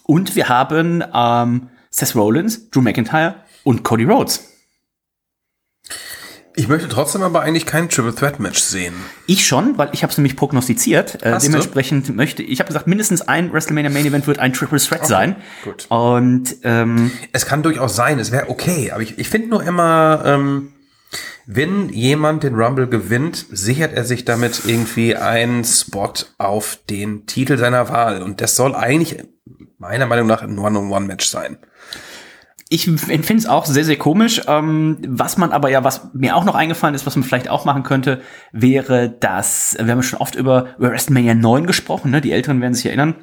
Und wir haben ähm, Seth Rollins, Drew McIntyre und Cody Rhodes. Ich möchte trotzdem aber eigentlich kein Triple Threat Match sehen. Ich schon, weil ich habe es nämlich prognostiziert. Äh, Hast du? dementsprechend möchte ich habe gesagt, mindestens ein WrestleMania Main Event wird ein Triple Threat sein. gut. Und ähm, Es kann durchaus sein, es wäre okay, aber ich, ich finde nur immer, ähm, wenn jemand den Rumble gewinnt, sichert er sich damit irgendwie einen Spot auf den Titel seiner Wahl. Und das soll eigentlich meiner Meinung nach ein One-on-One-Match sein. Ich finde es auch sehr, sehr komisch. Ähm, was man aber ja, was mir auch noch eingefallen ist, was man vielleicht auch machen könnte, wäre, dass, wir haben schon oft über, über WrestleMania 9 gesprochen, ne? die Älteren werden sich erinnern.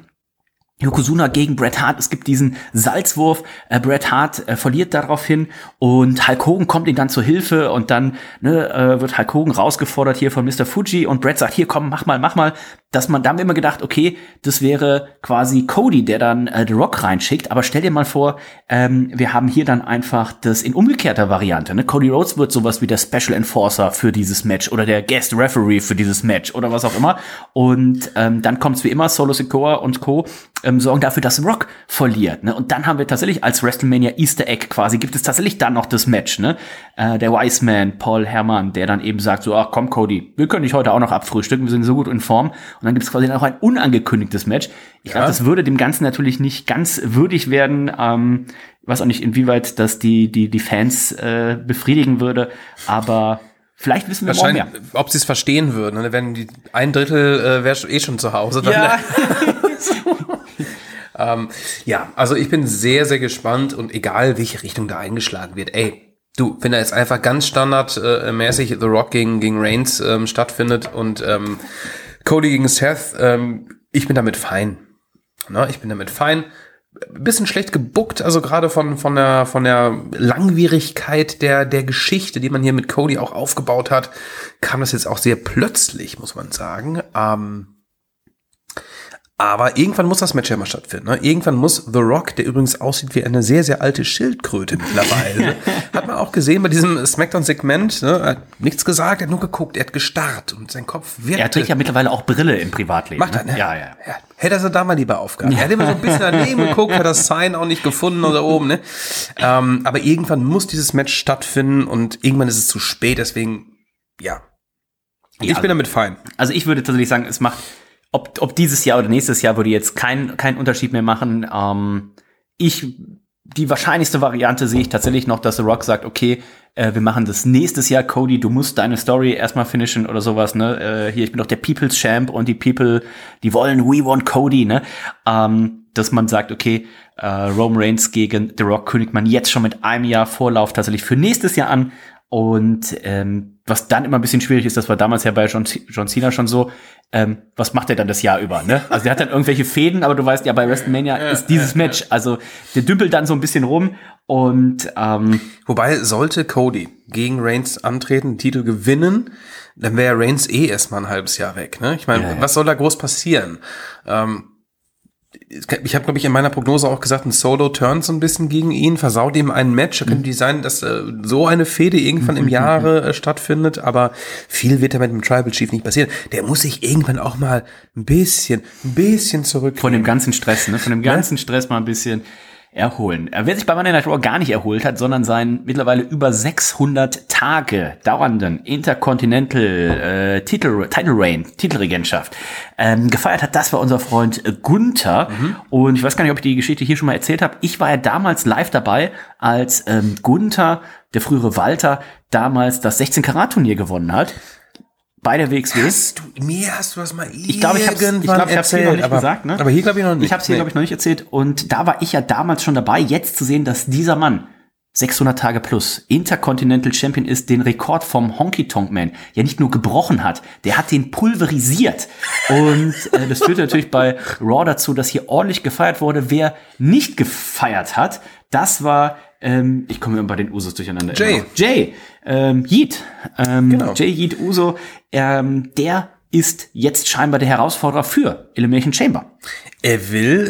Yokozuna gegen Bret Hart. Es gibt diesen Salzwurf. Äh, Bret Hart äh, verliert daraufhin und Hulk Hogan kommt ihm dann zur Hilfe und dann ne, äh, wird Hulk Hogan rausgefordert hier von Mr. Fuji und Bret sagt, hier komm, mach mal, mach mal. Dass man, da haben wir immer gedacht, okay, das wäre quasi Cody, der dann äh, The Rock reinschickt. Aber stell dir mal vor, ähm, wir haben hier dann einfach das in umgekehrter Variante. Ne? Cody Rhodes wird sowas wie der Special Enforcer für dieses Match oder der Guest Referee für dieses Match oder was auch immer. Und ähm, dann kommt es wie immer, Solo Sikoa und Co. Ähm, sorgen dafür, dass Rock verliert. Ne? Und dann haben wir tatsächlich als WrestleMania Easter Egg quasi, gibt es tatsächlich dann noch das Match. Ne? Äh, der Wise Man, Paul Herrmann, der dann eben sagt, so, ach komm Cody, wir können dich heute auch noch abfrühstücken, wir sind so gut in Form. Und dann gibt es quasi auch ein unangekündigtes Match. Ich glaube, das würde dem Ganzen natürlich nicht ganz würdig werden. Ähm, ich weiß auch nicht, inwieweit das die, die, die Fans äh, befriedigen würde, aber vielleicht wissen wir morgen mehr. Ob sie es verstehen würden. Ne? Wenn die ein Drittel äh, wäre eh schon zu Hause. Dann Ja, Ähm, ja, also ich bin sehr, sehr gespannt und egal, welche Richtung da eingeschlagen wird, ey, Du, wenn da jetzt einfach ganz standardmäßig The Rock gegen, gegen Reigns ähm, stattfindet und ähm, Cody gegen Seth, ähm, ich bin damit fein. Na, ich bin damit fein. Bisschen schlecht gebuckt, also gerade von, von, der, von der Langwierigkeit der, der Geschichte, die man hier mit Cody auch aufgebaut hat, kam das jetzt auch sehr plötzlich, muss man sagen. Ähm, aber irgendwann muss das Match ja mal stattfinden. Ne? Irgendwann muss The Rock, der übrigens aussieht wie eine sehr, sehr alte Schildkröte mittlerweile, hat man auch gesehen bei diesem Smackdown-Segment, ne? er hat nichts gesagt, er hat nur geguckt, er hat gestarrt und sein Kopf wird. Er trägt ja mittlerweile auch Brille im Privatleben. Macht er, ne? ne? Ja, ja. ja. Hätte er sie da mal lieber aufgehabt. Er hätte immer so ein bisschen daneben geguckt, hat das Sign auch nicht gefunden oder oben, ne? Ähm, aber irgendwann muss dieses Match stattfinden und irgendwann ist es zu spät, deswegen, ja. Ich Ja, bin damit fein. Also ich würde tatsächlich sagen, es macht, ob, ob dieses Jahr oder nächstes Jahr würde jetzt kein, kein Unterschied mehr machen. Ähm, ich, die wahrscheinlichste Variante sehe ich tatsächlich noch, dass The Rock sagt, okay, äh, wir machen das nächstes Jahr, Cody, du musst deine Story erstmal finishen oder sowas, ne? Äh, hier, ich bin doch der People's Champ und die People, die wollen, we want Cody, ne? Ähm, dass man sagt, okay, äh, Roman Reigns gegen The Rock kündigt man jetzt schon mit einem Jahr Vorlauf tatsächlich für nächstes Jahr an. Und ähm, was dann immer ein bisschen schwierig ist, das war damals ja bei John, John Cena schon so, ähm, was macht er dann das Jahr über? Ne? Also der hat dann irgendwelche Fäden, aber du weißt ja, bei WrestleMania ist dieses Match. Also der dümpelt dann so ein bisschen rum und ähm, Wobei, sollte Cody gegen Reigns antreten, Titel gewinnen, dann wäre Reigns eh erstmal ein halbes Jahr weg. Ne? Ich meine, Ja, ja. was soll da groß passieren? Ähm, ich habe, glaube ich, in meiner Prognose auch gesagt, ein Solo turnt so ein bisschen gegen ihn, versaut ihm ein Match. Da könnte sein, dass äh, so eine Fehde irgendwann im Jahre äh, stattfindet, aber viel wird damit mit dem Tribal Chief nicht passieren. Der muss sich irgendwann auch mal ein bisschen, ein bisschen zurück. von dem ganzen Stress, ne? von dem ganzen Stress mal ein bisschen erholen. Äh, Wer sich bei Monday Night Raw gar nicht erholt hat, sondern seinen mittlerweile über 600 Tage dauernden Intercontinental äh, Titel, Title Reign, Titelregentschaft ähm, gefeiert hat, das war unser Freund Gunther. Und ich weiß gar nicht, ob ich die Geschichte hier schon mal erzählt habe. Ich war ja damals live dabei, als ähm, Gunther, der frühere Walter, damals das 16-Karat-Turnier gewonnen hat. Bei der WXW. Hast du, mir hast du das mal Ich glaube, ich habe ich glaub, ich hab's hier noch erzählt, nicht aber, gesagt, ne? aber hier glaube ich noch nicht. Ich habe es hier, Nee. glaube ich, noch nicht erzählt. Und da war ich ja damals schon dabei, jetzt zu sehen, dass dieser Mann 600 Tage plus Intercontinental Champion ist, den Rekord vom Honky Tonk Man ja nicht nur gebrochen hat, der hat den pulverisiert. Und äh, das führte natürlich bei Raw dazu, dass hier ordentlich gefeiert wurde. Wer nicht gefeiert hat, das war, ähm, ich komme immer bei den Usos durcheinander. Jay. immer. Jay, ähm, Yeet, ähm, Genau. Jay Yeet Uso, ähm, der ist jetzt scheinbar der Herausforderer für Elimination Chamber. Er will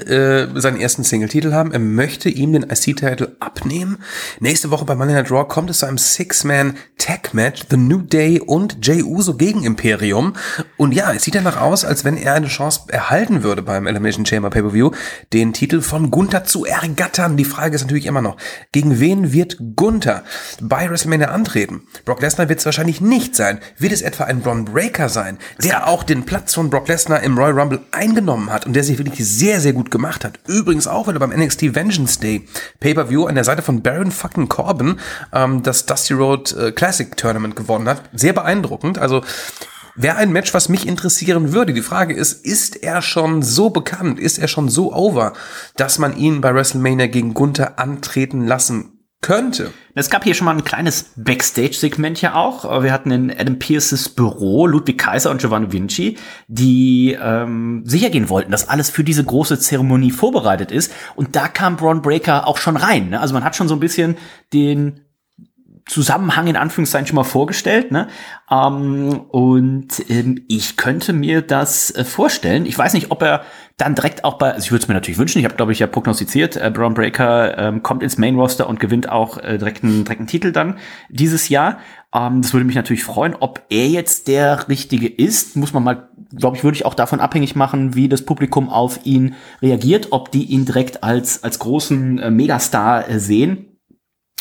äh, seinen ersten Single-Titel haben. Er möchte ihm den IC-Titel abnehmen. Nächste Woche bei Monday Night Raw kommt es zu einem Six-Man-Tag-Match. The New Day und Jay Uso gegen Imperium. Und ja, es sieht danach aus, als wenn er eine Chance erhalten würde beim Elimination Chamber Pay-Per-View, den Titel von Gunther zu ergattern. Die Frage ist natürlich immer noch, gegen wen wird Gunther bei WrestleMania antreten? Brock Lesnar wird es wahrscheinlich nicht sein. Wird es etwa ein Braun Breaker sein, der auch den Platz von Brock Lesnar im Royal Rumble eingenommen hat und der sich wirklich sehr, sehr gut gemacht hat. Übrigens auch, weil er beim NXT Vengeance Day Pay-Per-View an der Seite von Baron fucking Corbin ähm, das Dusty Road äh, Classic Tournament gewonnen hat. Sehr beeindruckend. Also Wäre ein Match, was mich interessieren würde. Die Frage ist, ist er schon so bekannt, ist er schon so over, dass man ihn bei WrestleMania gegen Gunther antreten lassen könnte? Es gab hier schon mal ein kleines Backstage-Segment ja auch. Wir hatten in Adam Pierces Büro Ludwig Kaiser und Giovanni Vinci, die ähm, sicher wollten, dass alles für diese große Zeremonie vorbereitet ist. Und da kam Braun Breaker auch schon rein. Ne? Also man hat schon so ein bisschen den Zusammenhang in Anführungszeichen schon mal vorgestellt, ne? Ähm, und ähm, ich könnte mir das äh, vorstellen. Ich weiß nicht, ob er dann direkt auch bei, also ich würde es mir natürlich wünschen, ich habe, glaube ich, ja prognostiziert, äh, Braun Breaker ähm, kommt ins Main Roster und gewinnt auch äh, direkt, einen, direkt einen Titel dann dieses Jahr. Ähm, das würde mich natürlich freuen. Ob er jetzt der Richtige ist, muss man mal, glaube ich, würde ich auch davon abhängig machen, wie das Publikum auf ihn reagiert, ob die ihn direkt als, als großen äh, Megastar äh, sehen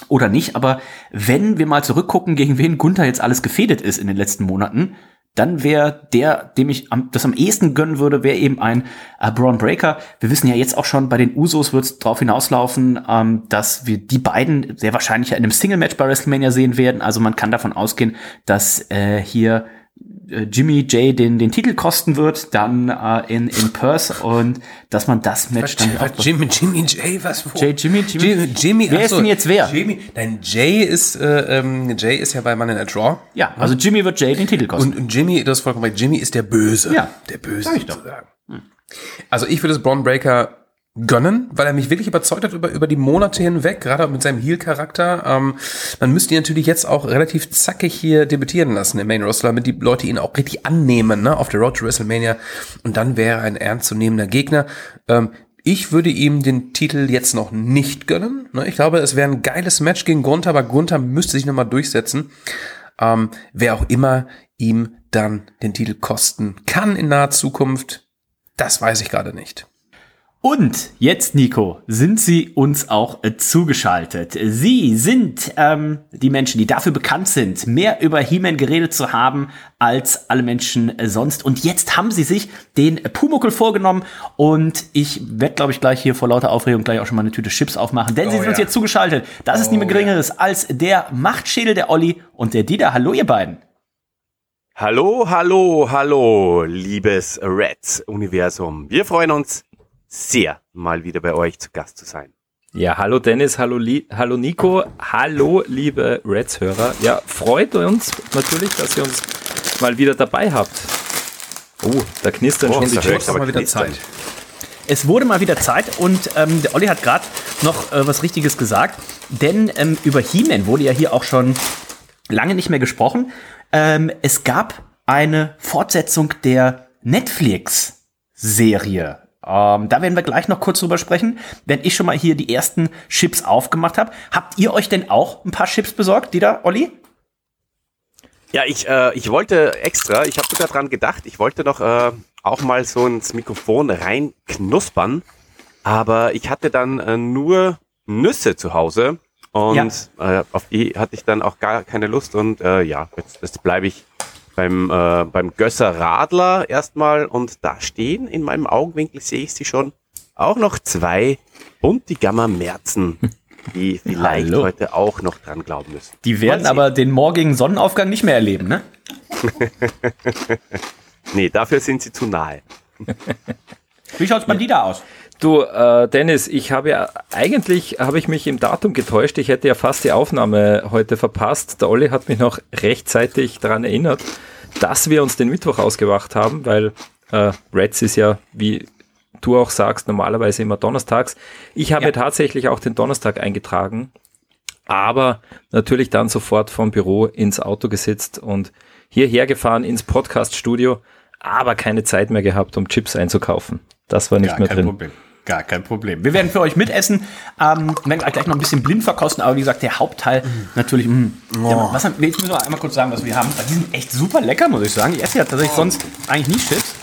oder nicht, aber wenn wir mal zurückgucken, gegen wen Gunther jetzt alles gefädet ist in den letzten Monaten, dann wäre der, dem ich am, das am ehesten gönnen würde, wäre eben ein äh, Braun Breaker. Wir wissen ja jetzt auch schon, bei den Usos wird es darauf hinauslaufen, ähm, dass wir die beiden sehr wahrscheinlich in einem Single-Match bei WrestleMania sehen werden. Also man kann davon ausgehen, dass äh, hier Jimmy J den, den Titel kosten wird, dann äh, in, in Perth und dass man das Match dann Was, Jimmy, Jimmy J, was? Wo? J, Jimmy, Jimmy. Jimmy, Jimmy Wer ach ist so, denn jetzt wer? Jimmy, nein, Jay ist, äh, ähm, Jay ist ja bei Mann in a Draw. Ja, also Jimmy wird Jay den Titel kosten. Und, und Jimmy, das ist vollkommen recht, Jimmy ist der Böse. Ja, Der Böse. sag ich doch. sozusagen. Also ich würde es Braun Breaker gönnen, weil er mich wirklich überzeugt hat über, über die Monate hinweg, gerade mit seinem Heel-Charakter. Ähm, man müsste ihn natürlich jetzt auch relativ zackig hier debütieren lassen im Main Roster, damit die Leute ihn auch richtig annehmen, ne, auf der Road to WrestleMania. Und dann wäre er ein ernstzunehmender Gegner. Ähm, ich würde ihm den Titel jetzt noch nicht gönnen. Ne? Ich glaube, es wäre ein geiles Match gegen Gunther, aber Gunther müsste sich nochmal durchsetzen. Ähm, wer auch immer ihm dann den Titel kosten kann in naher Zukunft, das weiß ich gerade nicht. Und jetzt, Nico, sind Sie uns auch äh, zugeschaltet. Sie sind ähm, die Menschen, die dafür bekannt sind, mehr über He-Man geredet zu haben als alle Menschen äh, sonst. Und jetzt haben Sie sich den Pumuckel vorgenommen und ich werde, glaube ich, gleich hier vor lauter Aufregung gleich auch schon mal eine Tüte Chips aufmachen, denn Sie Oh sind uns ja. jetzt zugeschaltet. Das ist niemand Geringeres als der Machtschädel, der Olli und der Dieter. Hallo, ihr beiden. Hallo, hallo, hallo, liebes Reds-Universum. Wir freuen uns sehr, mal wieder bei euch zu Gast zu sein. Ja, hallo Dennis, hallo, Li hallo Nico, hallo liebe Reds-Hörer. Ja, freut uns natürlich, dass ihr uns mal wieder dabei habt. Oh, da knistern Oh, schon die ich Chips. aber mal wieder knistern. Zeit. Es wurde mal wieder Zeit und ähm, der Olli hat gerade noch äh, was Richtiges gesagt, denn ähm, über He-Man wurde ja hier auch schon lange nicht mehr gesprochen. Ähm, es gab eine Fortsetzung der Netflix-Serie. Ähm, da werden wir gleich noch kurz drüber sprechen, wenn ich schon mal hier die ersten Chips aufgemacht habe. Habt ihr euch denn auch ein paar Chips besorgt, die da, Olli? Ja, ich, äh, ich wollte extra, ich habe sogar dran gedacht, ich wollte noch äh, auch mal so ins Mikrofon rein knuspern, aber ich hatte dann äh, nur Nüsse zu Hause und äh, auf die hatte ich dann auch gar keine Lust und äh, ja, jetzt, jetzt bleibe ich beim, äh, beim Gösser Radler erstmal und da stehen in meinem Augenwinkel, sehe ich sie schon, auch noch zwei Buntigammer Merzen, die vielleicht Hallo. heute auch noch dran glauben müssen. Die werden aber den morgigen Sonnenaufgang nicht mehr erleben, ne? Nee, dafür sind sie zu nahe. Wie schaut's bei dir da aus? Du, äh, Dennis, ich habe ja, eigentlich habe ich mich im Datum getäuscht. Ich hätte ja fast die Aufnahme heute verpasst. Der Olli hat mich noch rechtzeitig daran erinnert, dass wir uns den Mittwoch ausgemacht haben, weil äh, Reds ist ja, wie du auch sagst, normalerweise immer donnerstags. Ich habe Ja. tatsächlich auch den Donnerstag eingetragen, aber natürlich dann sofort vom Büro ins Auto gesetzt und hierher gefahren ins Podcast-Studio, aber keine Zeit mehr gehabt, um Chips einzukaufen. Das war nicht Gar mehr drin. Problem. Gar kein Problem. Wir werden für euch mitessen, ähm, werden gleich noch ein bisschen blind verkosten, aber wie gesagt, der Hauptteil natürlich. Mh. Ja, was haben, jetzt müssen wir einmal kurz sagen, was wir haben. Die sind echt super lecker, muss ich sagen. Ich esse ja tatsächlich sonst eigentlich nie Chips.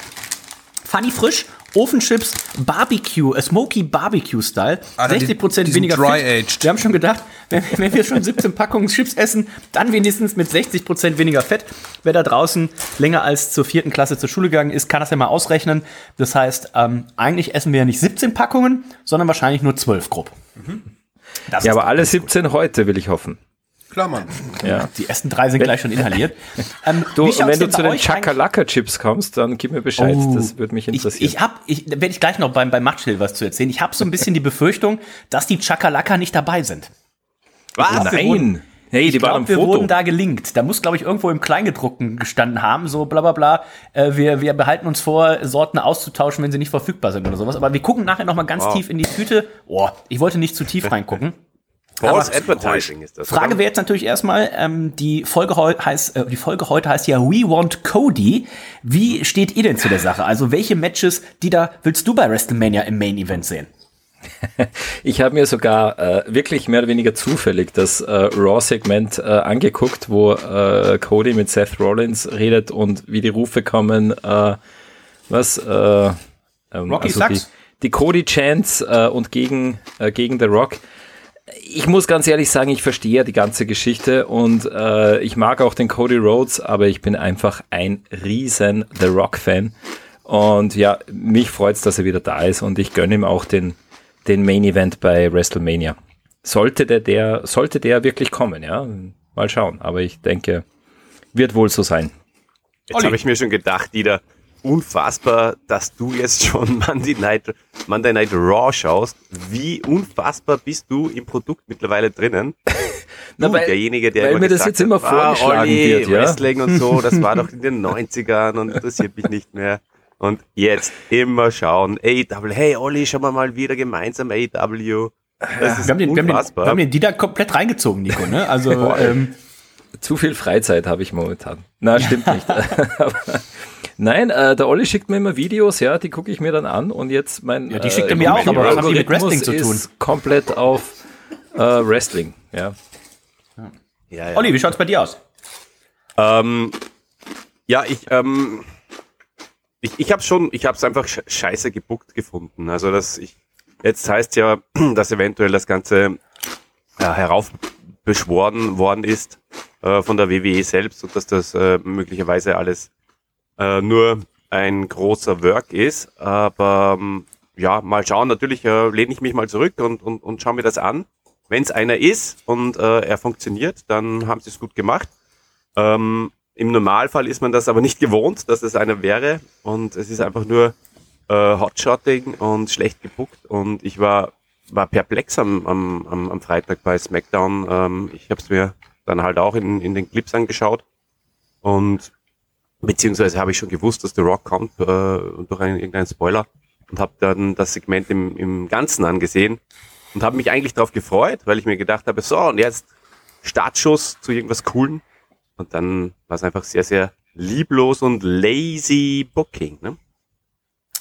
Funny frisch, Ofenchips, Barbecue, äh, Smoky Barbecue Style, Alter, die- 60% die weniger dry Fett. aged. Wir haben schon gedacht, wenn, wenn wir schon 17 Packungen Chips essen, dann wenigstens mit 60% weniger Fett. Wer da draußen länger als zur vierten Klasse zur Schule gegangen ist, kann das ja mal ausrechnen. Das heißt, ähm, eigentlich essen wir ja nicht 17 Packungen, sondern wahrscheinlich nur 12 grob. Das Ja, aber alle 17 heute, will ich hoffen. Klar, Mann. Ja. die ersten drei sind gleich schon inhaliert. Ähm, Du, wenn du zu den Chakalaka-Chips kommst, dann gib mir Bescheid. Oh. das würde mich Ich, interessieren. ich hab, ich, da werde ich gleich noch beim, beim Machtschild was zu erzählen. Ich habe so ein bisschen die Befürchtung, dass die Chakalaka nicht dabei sind. Was? wir Nein. wurden- hey, Ich die waren glaube, am wir Foto. wurden da gelinkt. Da muss, glaube ich, irgendwo im Kleingedruckten gestanden haben, so bla bla bla. Äh, wir, wir behalten uns vor, Sorten auszutauschen, wenn sie nicht verfügbar sind oder sowas. Aber wir gucken nachher noch mal ganz Wow. tief in die Tüte. Oh, ich wollte nicht zu tief reingucken. Aber- Advertising ist das. Frage wäre jetzt natürlich erstmal, ähm, die, Folge heu heißt, äh, die Folge heute heißt ja We Want Cody. Wie steht ihr denn zu der Sache? Also welche Matches, die da willst du bei WrestleMania im Main Event sehen? Ich habe mir sogar äh, wirklich mehr oder weniger zufällig das äh, Raw-Segment äh, angeguckt, wo äh, Cody mit Seth Rollins redet und wie die Rufe kommen, äh, was? Äh, ähm, Rocky die, Sucks? die Cody-Chants äh, und gegen, äh, gegen The Rock. Ich muss ganz ehrlich sagen, ich verstehe ja die ganze Geschichte und äh, ich mag auch den Cody Rhodes, aber ich bin einfach ein riesen The Rock-Fan. Und ja, mich freut's, dass er wieder da ist und ich gönne ihm auch den, den Main Event bei WrestleMania. Sollte der, der, sollte der wirklich kommen, ja. Mal schauen. Aber ich denke, wird wohl so sein. Jetzt habe ich mir schon gedacht, Dieter, unfassbar, dass du jetzt schon Monday Night, Monday Night Raw schaust. Wie unfassbar bist du im Produkt mittlerweile drinnen? Na, Du, weil- derjenige, der weil immer mir das jetzt immer hat, vorgeschlagen Olli, wird, ja. Wrestling und so, das war doch in den 90ern und interessiert mich nicht mehr. Und jetzt immer schauen, AEW, hey Olli, schauen wir mal wieder gemeinsam AEW. Das ist Wir haben, den, wir, haben den, unfassbar. wir haben den Dieter komplett reingezogen, Nico. Ne? Also ähm, Zu viel Freizeit habe ich momentan. Na, stimmt nicht. Nein, äh, der Olli schickt mir immer Videos, ja, die gucke ich mir dann an und jetzt mein Ja, die schickt er mir auch, aber was haben die mit Wrestling zu tun? Ist komplett auf äh, Wrestling, ja. ja, ja. Olli, wie schaut's bei dir aus? Ähm, ja, ich, ähm, ich, ich habe schon, ich habe es einfach sch- scheiße gebuckt gefunden. Also das, ich, jetzt heißt ja, dass eventuell das Ganze ja, heraufbeschworen worden ist äh, von der WWE selbst und dass das äh, möglicherweise alles äh, nur ein großer Work ist. Aber ähm, ja, mal schauen. Natürlich äh, lehne ich mich mal zurück und, und, und schaue mir das an. Wenn es einer ist und äh, er funktioniert, dann haben sie es gut gemacht. Ähm, Im Normalfall ist man das aber nicht gewohnt, dass es einer wäre. Und es ist einfach nur äh, Hotshotting und schlecht gebuckt. Und ich war, war perplex am, am, am, Freitag bei SmackDown. Ähm, ich habe es mir dann halt auch in, in den Clips angeschaut. Und beziehungsweise habe ich schon gewusst, dass The Rock kommt äh, durch einen, irgendeinen Spoiler. Und habe dann das Segment im, im Ganzen angesehen. Und habe mich eigentlich darauf gefreut, weil ich mir gedacht habe, so, und jetzt Startschuss zu irgendwas Coolen. Und dann war es einfach sehr, sehr lieblos und lazy Booking. Ne?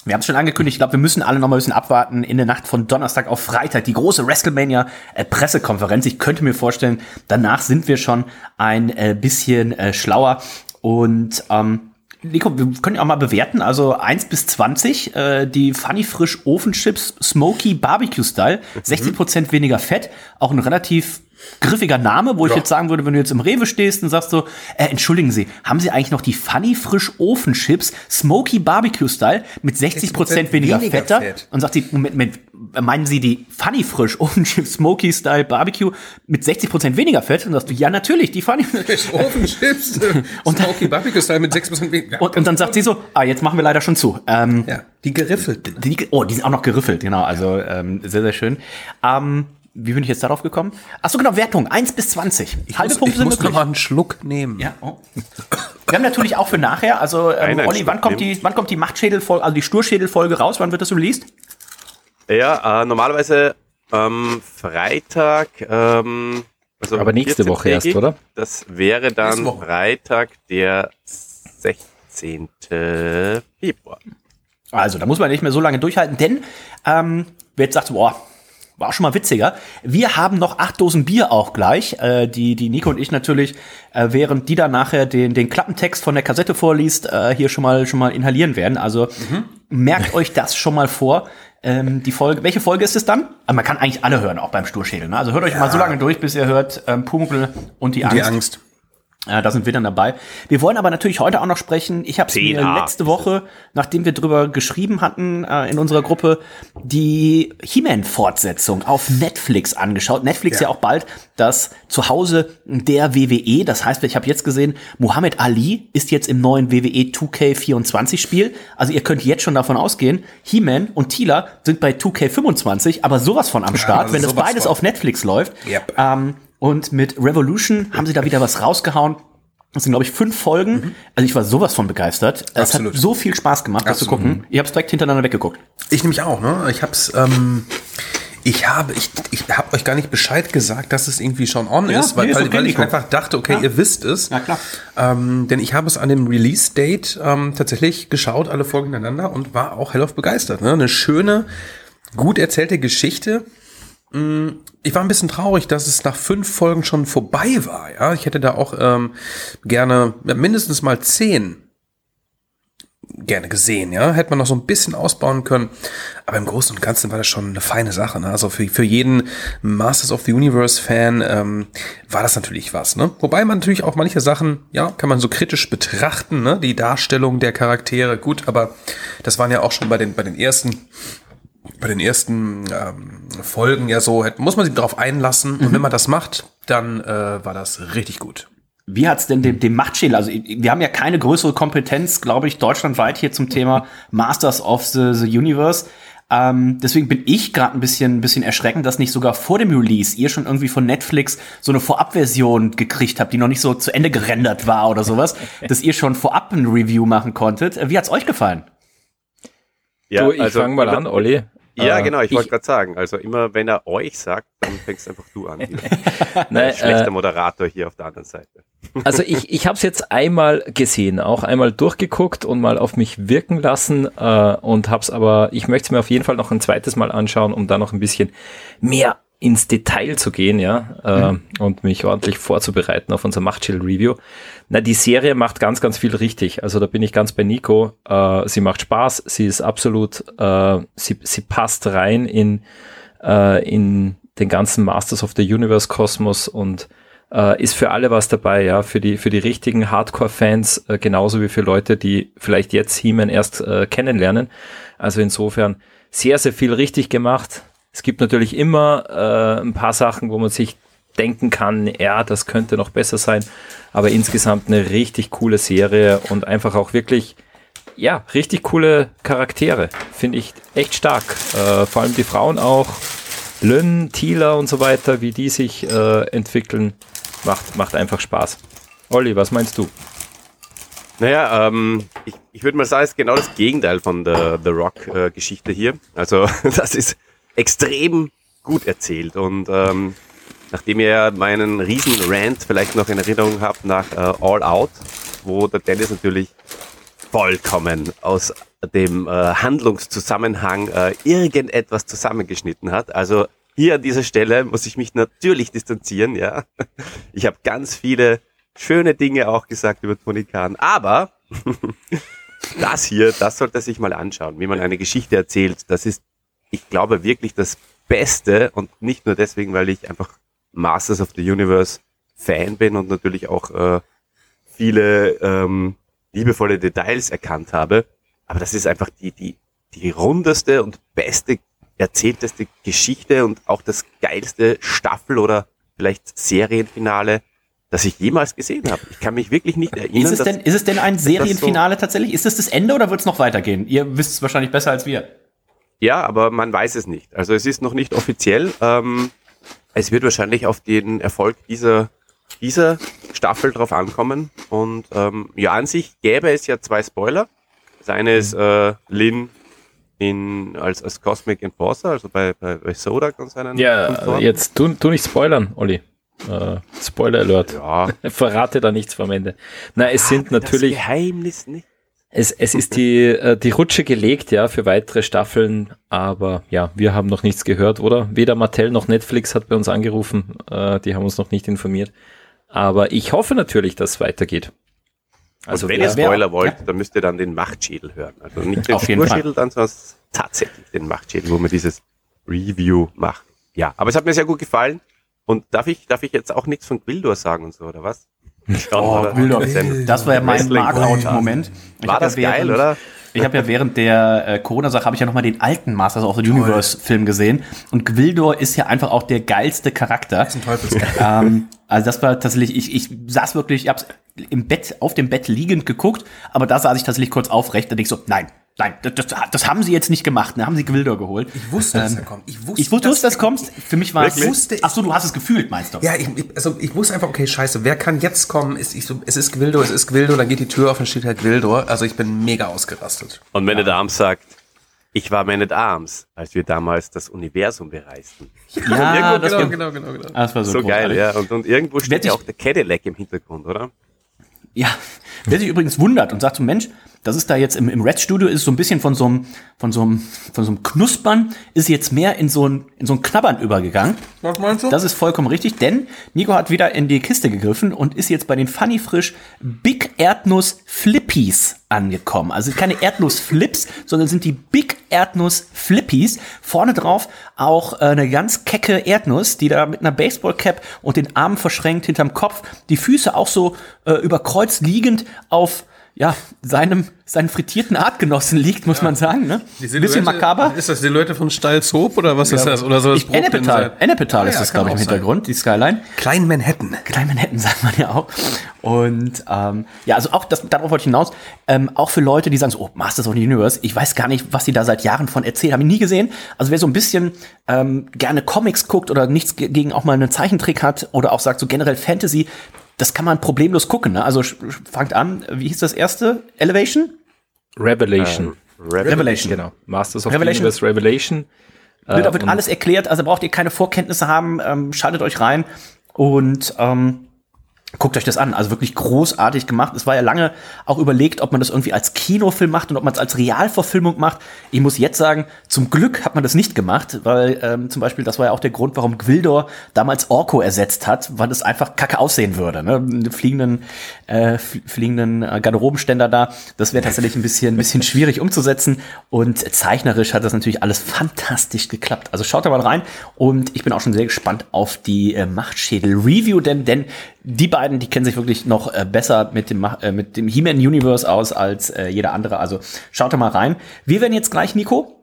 Wir haben es schon angekündigt, ich glaube, wir müssen alle noch mal ein bisschen abwarten. In der Nacht von Donnerstag auf Freitag die große WrestleMania-Pressekonferenz. Ich könnte mir vorstellen, danach sind wir schon ein äh, bisschen äh, schlauer. Und ähm, Nico, wir können ja auch mal bewerten. Also 1 bis 20, äh, die Funny Frisch Ofenchips Smoky Barbecue Style, 60% weniger Fett, auch ein relativ griffiger Name, wo ich jetzt sagen würde, wenn du jetzt im Rewe stehst und sagst so, äh, entschuldigen Sie, haben Sie eigentlich noch die Funny Frisch Ofenchips Smoky Barbecue Style mit 60% weniger, weniger Fett da? Fett. Und sagt sie, Moment, Moment, meinen Sie die Funny Frisch Ofenchips Smoky Style Barbecue mit 60% weniger Fett? Und sagst du, ja, natürlich, die Funny Ofenchips, Und- Smoky Barbecue Style mit 6% weniger. und, und dann sagt sie so, ah, jetzt machen wir leider schon zu. Ähm, ja, die geriffelten. Die, oh, die sind auch noch geriffelt, genau. Also ähm, sehr, sehr schön. Ähm, wie bin ich jetzt darauf gekommen? Achso, genau, Wertung. 1 bis 20. Halbe Punkte ich sind muss noch möglich. mal einen Schluck nehmen. Ja, oh. Wir haben natürlich auch für nachher, also ähm, Olli, wann kommt, die, wann kommt die Machtschädelfolge, also die Sturschädelfolge raus? Wann wird das released? Ja, äh, normalerweise ähm, Freitag, ähm, also Aber nächste Woche erst, 14-tägig. oder? Das wäre dann. Freitag, der 16. Februar. Also, da muss man nicht mehr so lange durchhalten, denn ähm, wer jetzt sagt, boah, war schon mal witziger. Wir haben noch acht Dosen Bier auch gleich, äh, die, die Nico und ich natürlich, äh, während die dann nachher den, den Klappentext von der Kassette vorliest, äh, hier schon mal, schon mal inhalieren werden. Also merkt euch das schon mal vor. Ähm, die Folge, welche Folge ist es dann? Aber man kann eigentlich alle hören, auch beim Sturschädel. Ne? Also hört euch mal so lange durch, bis ihr hört ähm, Pumuckl und die Angst. Die Angst. Ja, da sind wir dann dabei. Wir wollen aber natürlich heute auch noch sprechen. Ich habe es mir 10a letzte Woche, nachdem wir drüber geschrieben hatten äh, in unserer Gruppe, die He-Man-Fortsetzung auf Netflix angeschaut. Netflix ja. Ja. auch bald das Zuhause der WWE. Das heißt, ich habe jetzt gesehen, Muhammad Ali ist jetzt im neuen WWE 2K24-Spiel. Also ihr könnt jetzt schon davon ausgehen, He-Man und Tila sind bei 2K25, aber sowas von am Start, also wenn das beides von. auf Netflix läuft. Yep. Ähm, und mit Revolution haben sie da wieder was rausgehauen. Das sind, glaube ich, fünf Folgen. Also ich war sowas von begeistert. Es hat so viel Spaß gemacht, das zu gucken. Ich habe es direkt hintereinander weggeguckt. Ich nämlich auch, ne? Ich hab's, ähm, ich habe, ich, ich habe euch gar nicht Bescheid gesagt, dass es irgendwie schon on Ja, ist, weil, nee, ist okay, weil ich Nico. einfach dachte, okay, Ja. ihr wisst es. Ja, klar. Ähm, denn ich habe es an dem Release-Date ähm, tatsächlich geschaut, alle Folgen ineinander und war auch hellauf begeistert. Ne? Eine schöne, gut erzählte Geschichte. Mm, Ich war ein bisschen traurig, dass es nach fünf Folgen schon vorbei war. Ja, ich hätte da auch ähm, gerne ja, mindestens mal zehn gerne gesehen, ja. Hätte man noch so ein bisschen ausbauen können. Aber im Großen und Ganzen war das schon eine feine Sache. Ne? Also für, für jeden Masters of the Universe-Fan ähm, war das natürlich was. Ne? Wobei man natürlich auch manche Sachen, ja, kann man so kritisch betrachten, ne? Die Darstellung der Charaktere, gut, aber das waren ja auch schon bei den, bei den ersten bei den ersten ähm, Folgen ja so, muss man sich darauf einlassen. Und wenn man das macht, dann äh, war das richtig gut. Wie hat's denn dem, dem Machtschädel? Also wir haben ja keine größere Kompetenz, glaube ich, deutschlandweit hier zum Thema Masters of the, the Universe. Ähm, deswegen bin ich gerade ein bisschen, ein bisschen erschreckend, dass nicht sogar vor dem Release ihr schon irgendwie von Netflix so eine Vorabversion gekriegt habt, die noch nicht so zu Ende gerendert war oder sowas, dass ihr schon vorab ein Review machen konntet. Wie hat's euch gefallen? Ja, du, ich also fange mal an, Olli. Ja, Äh, genau, ich wollte gerade sagen, also immer wenn er euch sagt, dann fängst einfach du an. Nein, Schlechter äh, Moderator hier auf der anderen Seite. Also ich, ich habe es jetzt einmal gesehen, auch einmal durchgeguckt und mal auf mich wirken lassen äh, und habe es aber, ich möchte es mir auf jeden Fall noch ein zweites Mal anschauen, um da noch ein bisschen mehr ins Detail zu gehen, ja, äh, und mich ordentlich vorzubereiten auf unser Machtschild-Review. Na, die Serie macht ganz, ganz viel richtig. Also da bin ich ganz bei Nico. Äh, sie macht Spaß, sie ist absolut, äh, sie, sie passt rein in, äh, in den ganzen Masters of the Universe Kosmos und äh, ist für alle was dabei, ja, für die, für die richtigen Hardcore-Fans, äh, genauso wie für Leute, die vielleicht jetzt He-Man erst äh, kennenlernen. Also insofern sehr, sehr viel richtig gemacht. Es gibt natürlich immer äh, ein paar Sachen, wo man sich denken kann, ja, das könnte noch besser sein, aber insgesamt eine richtig coole Serie und einfach auch wirklich, ja, richtig coole Charaktere. Finde ich echt stark. Äh, vor allem die Frauen auch. Lynn, Tila und so weiter, wie die sich äh, entwickeln, macht, macht einfach Spaß. Olli, was meinst du? Naja, ähm, ich, ich würde mal sagen, es ist genau das Gegenteil von der The Rock-Geschichte hier. Also das ist extrem gut erzählt und ähm, nachdem ihr meinen riesen Rant vielleicht noch in Erinnerung habt nach äh, All Out, wo der Dennis natürlich vollkommen aus dem äh, Handlungszusammenhang äh, irgendetwas zusammengeschnitten hat. Also hier an dieser Stelle muss ich mich natürlich distanzieren, ja. Ich habe ganz viele schöne Dinge auch gesagt über Tony Khan, aber das hier, das sollte sich mal anschauen, wie man eine Geschichte erzählt. Das ist, ich glaube, wirklich das Beste und nicht nur deswegen, weil ich einfach Masters of the Universe Fan bin und natürlich auch äh, viele ähm, liebevolle Details erkannt habe. Aber das ist einfach die, die, die rundeste und beste, erzählteste Geschichte und auch das geilste Staffel oder vielleicht Serienfinale, das ich jemals gesehen habe. Ich kann mich wirklich nicht erinnern. Ist es, denn, ist es denn ein Serienfinale tatsächlich? Ist es das Ende oder wird es noch weitergehen? Ihr wisst es wahrscheinlich besser als wir. Ja, aber man weiß es nicht. Also es ist noch nicht offiziell. Ähm, es wird wahrscheinlich auf den Erfolg dieser, dieser Staffel drauf ankommen. Und ähm, ja, an sich gäbe es ja zwei Spoiler. Das eine ist äh, Lin in, als, als Cosmic Enforcer, also bei, bei, bei Sodak und seinen Ja, jetzt tu, tu nicht spoilern, Olli. Äh, Spoiler Alert. Ja, Verrate da nichts vom Ende. Na, es sind natürlich. Das Geheimnis nicht. Es, es ist die, äh, die Rutsche gelegt, ja, für weitere Staffeln, aber ja, wir haben noch nichts gehört, oder? Weder Mattel noch Netflix hat bei uns angerufen, äh, die haben uns noch nicht informiert. Aber ich hoffe natürlich, dass es weitergeht. Also Also wenn wer- ihr Spoiler wer- wollt, ja. dann müsst ihr dann den Machtschädel hören. Also nicht den Spurschädel dann, sondern tatsächlich den Machtschädel, wo man dieses Review macht. Ja, aber es hat mir sehr gut gefallen. Und darf ich, darf ich jetzt auch nichts von Gwildor sagen und so, oder was? Oh? Wildor. Sendung. Das war ja mein Markout-Moment. Ich War hab ja das geil, oder? Ich habe ja während der äh, Corona-Sache habe ich ja noch mal den alten Masters of the Universe-Film gesehen und Gwildor ist ja einfach auch der geilste Charakter. ein Teufelskerl. ähm, also das war tatsächlich, ich, ich saß wirklich, ich hab's im Bett, auf dem Bett liegend geguckt, aber da saß ich tatsächlich kurz aufrecht und denk so, nein, nein, das, das, das haben sie jetzt nicht gemacht, da haben sie Gwildor geholt. Ich wusste, dass er kommt. Ich wusste, Ich wusste, dass das kommt. Für mich war es. Wirklich? Wusste ich- Ach so, du hast es gefühlt, meinst du? Ja, ich, also ich wusste einfach, okay, scheiße, wer kann jetzt kommen? Ist, ich so, es ist Gwildor, es ist Gwildor, dann geht die Tür auf und steht halt Gwildor. Also ich bin mega ausgerastet. Und Man at Arms sagt, ich war Man at Arms, als wir damals das Universum bereisten. Ja, das, war, genau, genau, genau. das war so, So geil, ja. Und, und irgendwo steht ja auch der Cadillac im Hintergrund, oder? Ja, wer sich übrigens wundert und sagt so, Mensch, das ist da jetzt im, im Red Studio, ist so ein bisschen von so einem, von so einem, von so einem Knuspern, ist jetzt mehr in so ein, in so ein Knabbern übergegangen. Was meinst du? Das ist vollkommen richtig, denn Nico hat wieder in die Kiste gegriffen und ist jetzt bei den Funny Frisch Big Erdnuss Flippies angekommen. Also keine Erdnuss Flips, sondern sind die Big Erdnuss Flippies. Vorne drauf auch äh, eine ganz kecke Erdnuss, die da mit einer Baseballcap und den Armen verschränkt hinterm Kopf, die Füße auch so äh, über Kreuz liegend auf ja, seinem, seinen frittierten Artgenossen liegt, muss man sagen. Ne? Die Bisschen makaber. Ist das Silhouette von Stalzhoop oder was ist das? Oder soll das Ich, Ennepetal, Ennepetal Ah, ist ja, das, glaube ich, im sein. Hintergrund, die Skyline. Klein Manhattan. Klein Manhattan sagt man ja auch. Und ähm, ja, also auch das, darauf wollte ich hinaus, ähm, auch für Leute, die sagen so, oh, Masters of the Universe, ich weiß gar nicht, was sie da seit Jahren von erzählen, habe ich nie gesehen. Also wer so ein bisschen ähm, gerne Comics guckt oder nichts ge- gegen auch mal einen Zeichentrick hat oder auch sagt so generell Fantasy, das kann man problemlos gucken. Ne? Also fangt an, wie hieß das erste? Elevation? Revelation. Revelation. Genau. Masters of Revelation. the Universe Revelation. Wird, Äh, wird und- alles erklärt, also braucht ihr keine Vorkenntnisse haben, ähm, schaltet euch rein und ähm, guckt euch das an. Also wirklich großartig gemacht. Es war ja lange auch überlegt, ob man das irgendwie als Kinofilm macht und ob man es als Realverfilmung macht. Ich muss jetzt sagen, zum Glück hat man das nicht gemacht, weil ähm, zum Beispiel, das war ja auch der Grund, warum Gwildor damals Orko ersetzt hat, weil es einfach kacke aussehen würde. Ne? Fliegenden, äh, fl- fliegenden äh, Garderobenständer da, das wäre tatsächlich ein bisschen, ein bisschen schwierig umzusetzen. Und zeichnerisch hat das natürlich alles fantastisch geklappt. Also schaut da mal rein und ich bin auch schon sehr gespannt auf die äh, Machtschädel-Review, denn, denn die beiden, die kennen sich wirklich noch äh, besser mit dem, äh, mit dem He-Man Universe aus als äh, jeder andere. Also schaut da mal rein. Wir werden jetzt gleich, Nico,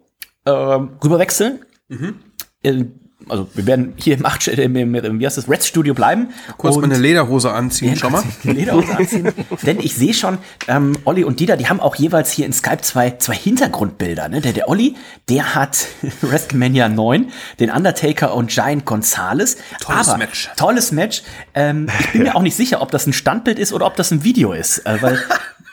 ähm, rüberwechseln. Äh, also wir werden hier im, Acht, im, im, im wie heißt das, Red Studio bleiben. Kurz Und- meine Lederhose anziehen, schau mal. die Lederhose anziehen. Denn ich sehe schon, ähm, Olli und Dieter, die haben auch jeweils hier in Skype zwei, zwei Hintergrundbilder. Ne? Der, der Olli, der hat WrestleMania 9, den Undertaker und Giant Gonzalez. Tolles Aber, Match. Tolles Match. Ähm, ich bin mir auch nicht sicher, ob das ein Standbild ist oder ob das ein Video ist. Äh, weil,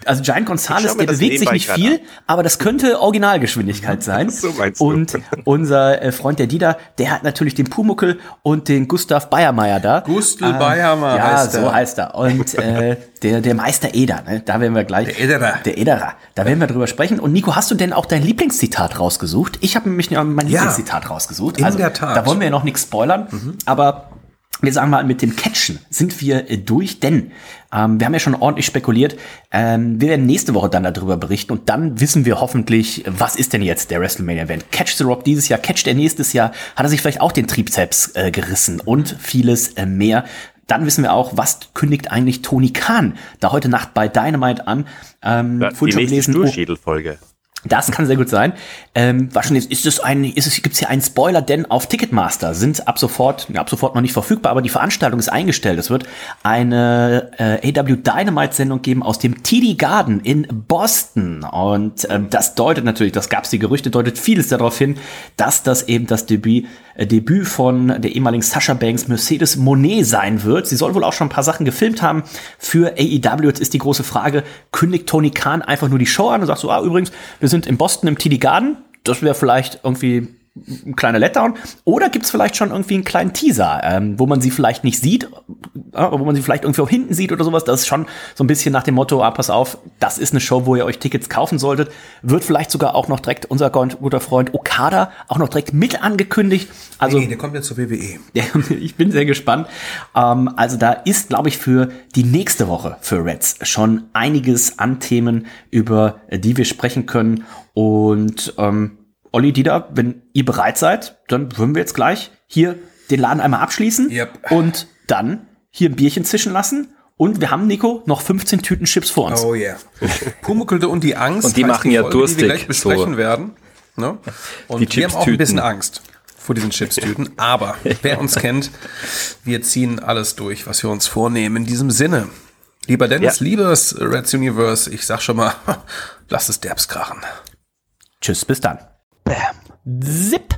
also Giant Gonzalez, der bewegt sich nicht viel, an. aber das könnte Originalgeschwindigkeit sein. So meinst du. Und unser äh, Freund der Dieter, der hat natürlich den Pumuckel und den Gustav Bayermeier da. Gustl Ähm, Bayermeier Ja, heißt so er. heißt er. Und äh, der, der Meister Eder, ne? da werden wir gleich. Der Ederer. Der Ederer. Da werden wir drüber sprechen. Und Nico, hast du denn auch dein Lieblingszitat rausgesucht? Ich habe nämlich mein Ja. Lieblingszitat rausgesucht. In also, der Tat. Da wollen wir ja noch nichts spoilern. Aber wir sagen mal, mit dem Catchen sind wir äh, durch, denn ähm, wir haben ja schon ordentlich spekuliert. Ähm, wir werden nächste Woche dann darüber berichten und dann wissen wir hoffentlich, was ist denn jetzt der WrestleMania-Event? Catch the Rock dieses Jahr, catcht er nächstes Jahr? Hat er sich vielleicht auch den Trizeps äh, gerissen und vieles äh, mehr? Dann wissen wir auch, was kündigt eigentlich Tony Khan da heute Nacht bei Dynamite an? Ähm, Ja, die nächste gelesen, oh, Sturschädel-Folge. Das kann sehr gut sein. Ähm, war schon jetzt, ist es ein, ist es, gibt's hier einen Spoiler, denn auf Ticketmaster sind ab sofort, ja, ab sofort noch nicht verfügbar, aber die Veranstaltung ist eingestellt. Es wird eine äh, AW Dynamite Sendung geben aus dem TD Garden in Boston. Und ähm, das deutet natürlich, das gab's die Gerüchte, deutet vieles darauf hin, dass das eben das Debüt, äh, Debüt von der ehemaligen Sasha Banks Mercedes Monet sein wird. Sie soll wohl auch schon ein paar Sachen gefilmt haben für AEW. Jetzt ist die große Frage, kündigt Tony Khan einfach nur die Show an und sagt so, ah, übrigens, wir sind in Boston im TD Garden. Das wäre vielleicht irgendwie ein kleiner Letdown. Oder gibt's vielleicht schon irgendwie einen kleinen Teaser, ähm, wo man sie vielleicht nicht sieht, äh, aber wo man sie vielleicht irgendwie auch hinten sieht oder sowas. Das ist schon so ein bisschen nach dem Motto, ah, pass auf, das ist eine Show, wo ihr euch Tickets kaufen solltet. Wird vielleicht sogar auch noch direkt unser guter Freund Okada auch noch direkt mit angekündigt. Also nee, der kommt jetzt zur WWE. ja, ich bin sehr gespannt. Ähm, also da ist, glaube ich, für die nächste Woche für Reds schon einiges an Themen, über die wir sprechen können. Und ähm, Olli, Dieter, wenn ihr bereit seid, dann würden wir jetzt gleich hier den Laden einmal abschließen Yep. und dann hier ein Bierchen zischen lassen. Und wir haben, Nico, noch 15 Tüten Chips vor uns. Oh yeah. Pumuckelde und die Angst. Und die machen ja Folge, Die durstig, wir gleich besprechen so. werden. Ne? Und Die wir haben auch ein bisschen Angst vor diesen Chipstüten. Aber wer uns kennt, wir ziehen alles durch, was wir uns vornehmen. In diesem Sinne, lieber Dennis, Ja. liebes Reds Universe, ich sag schon mal, lass es derbs krachen. Tschüss, bis dann. Bam. Zip.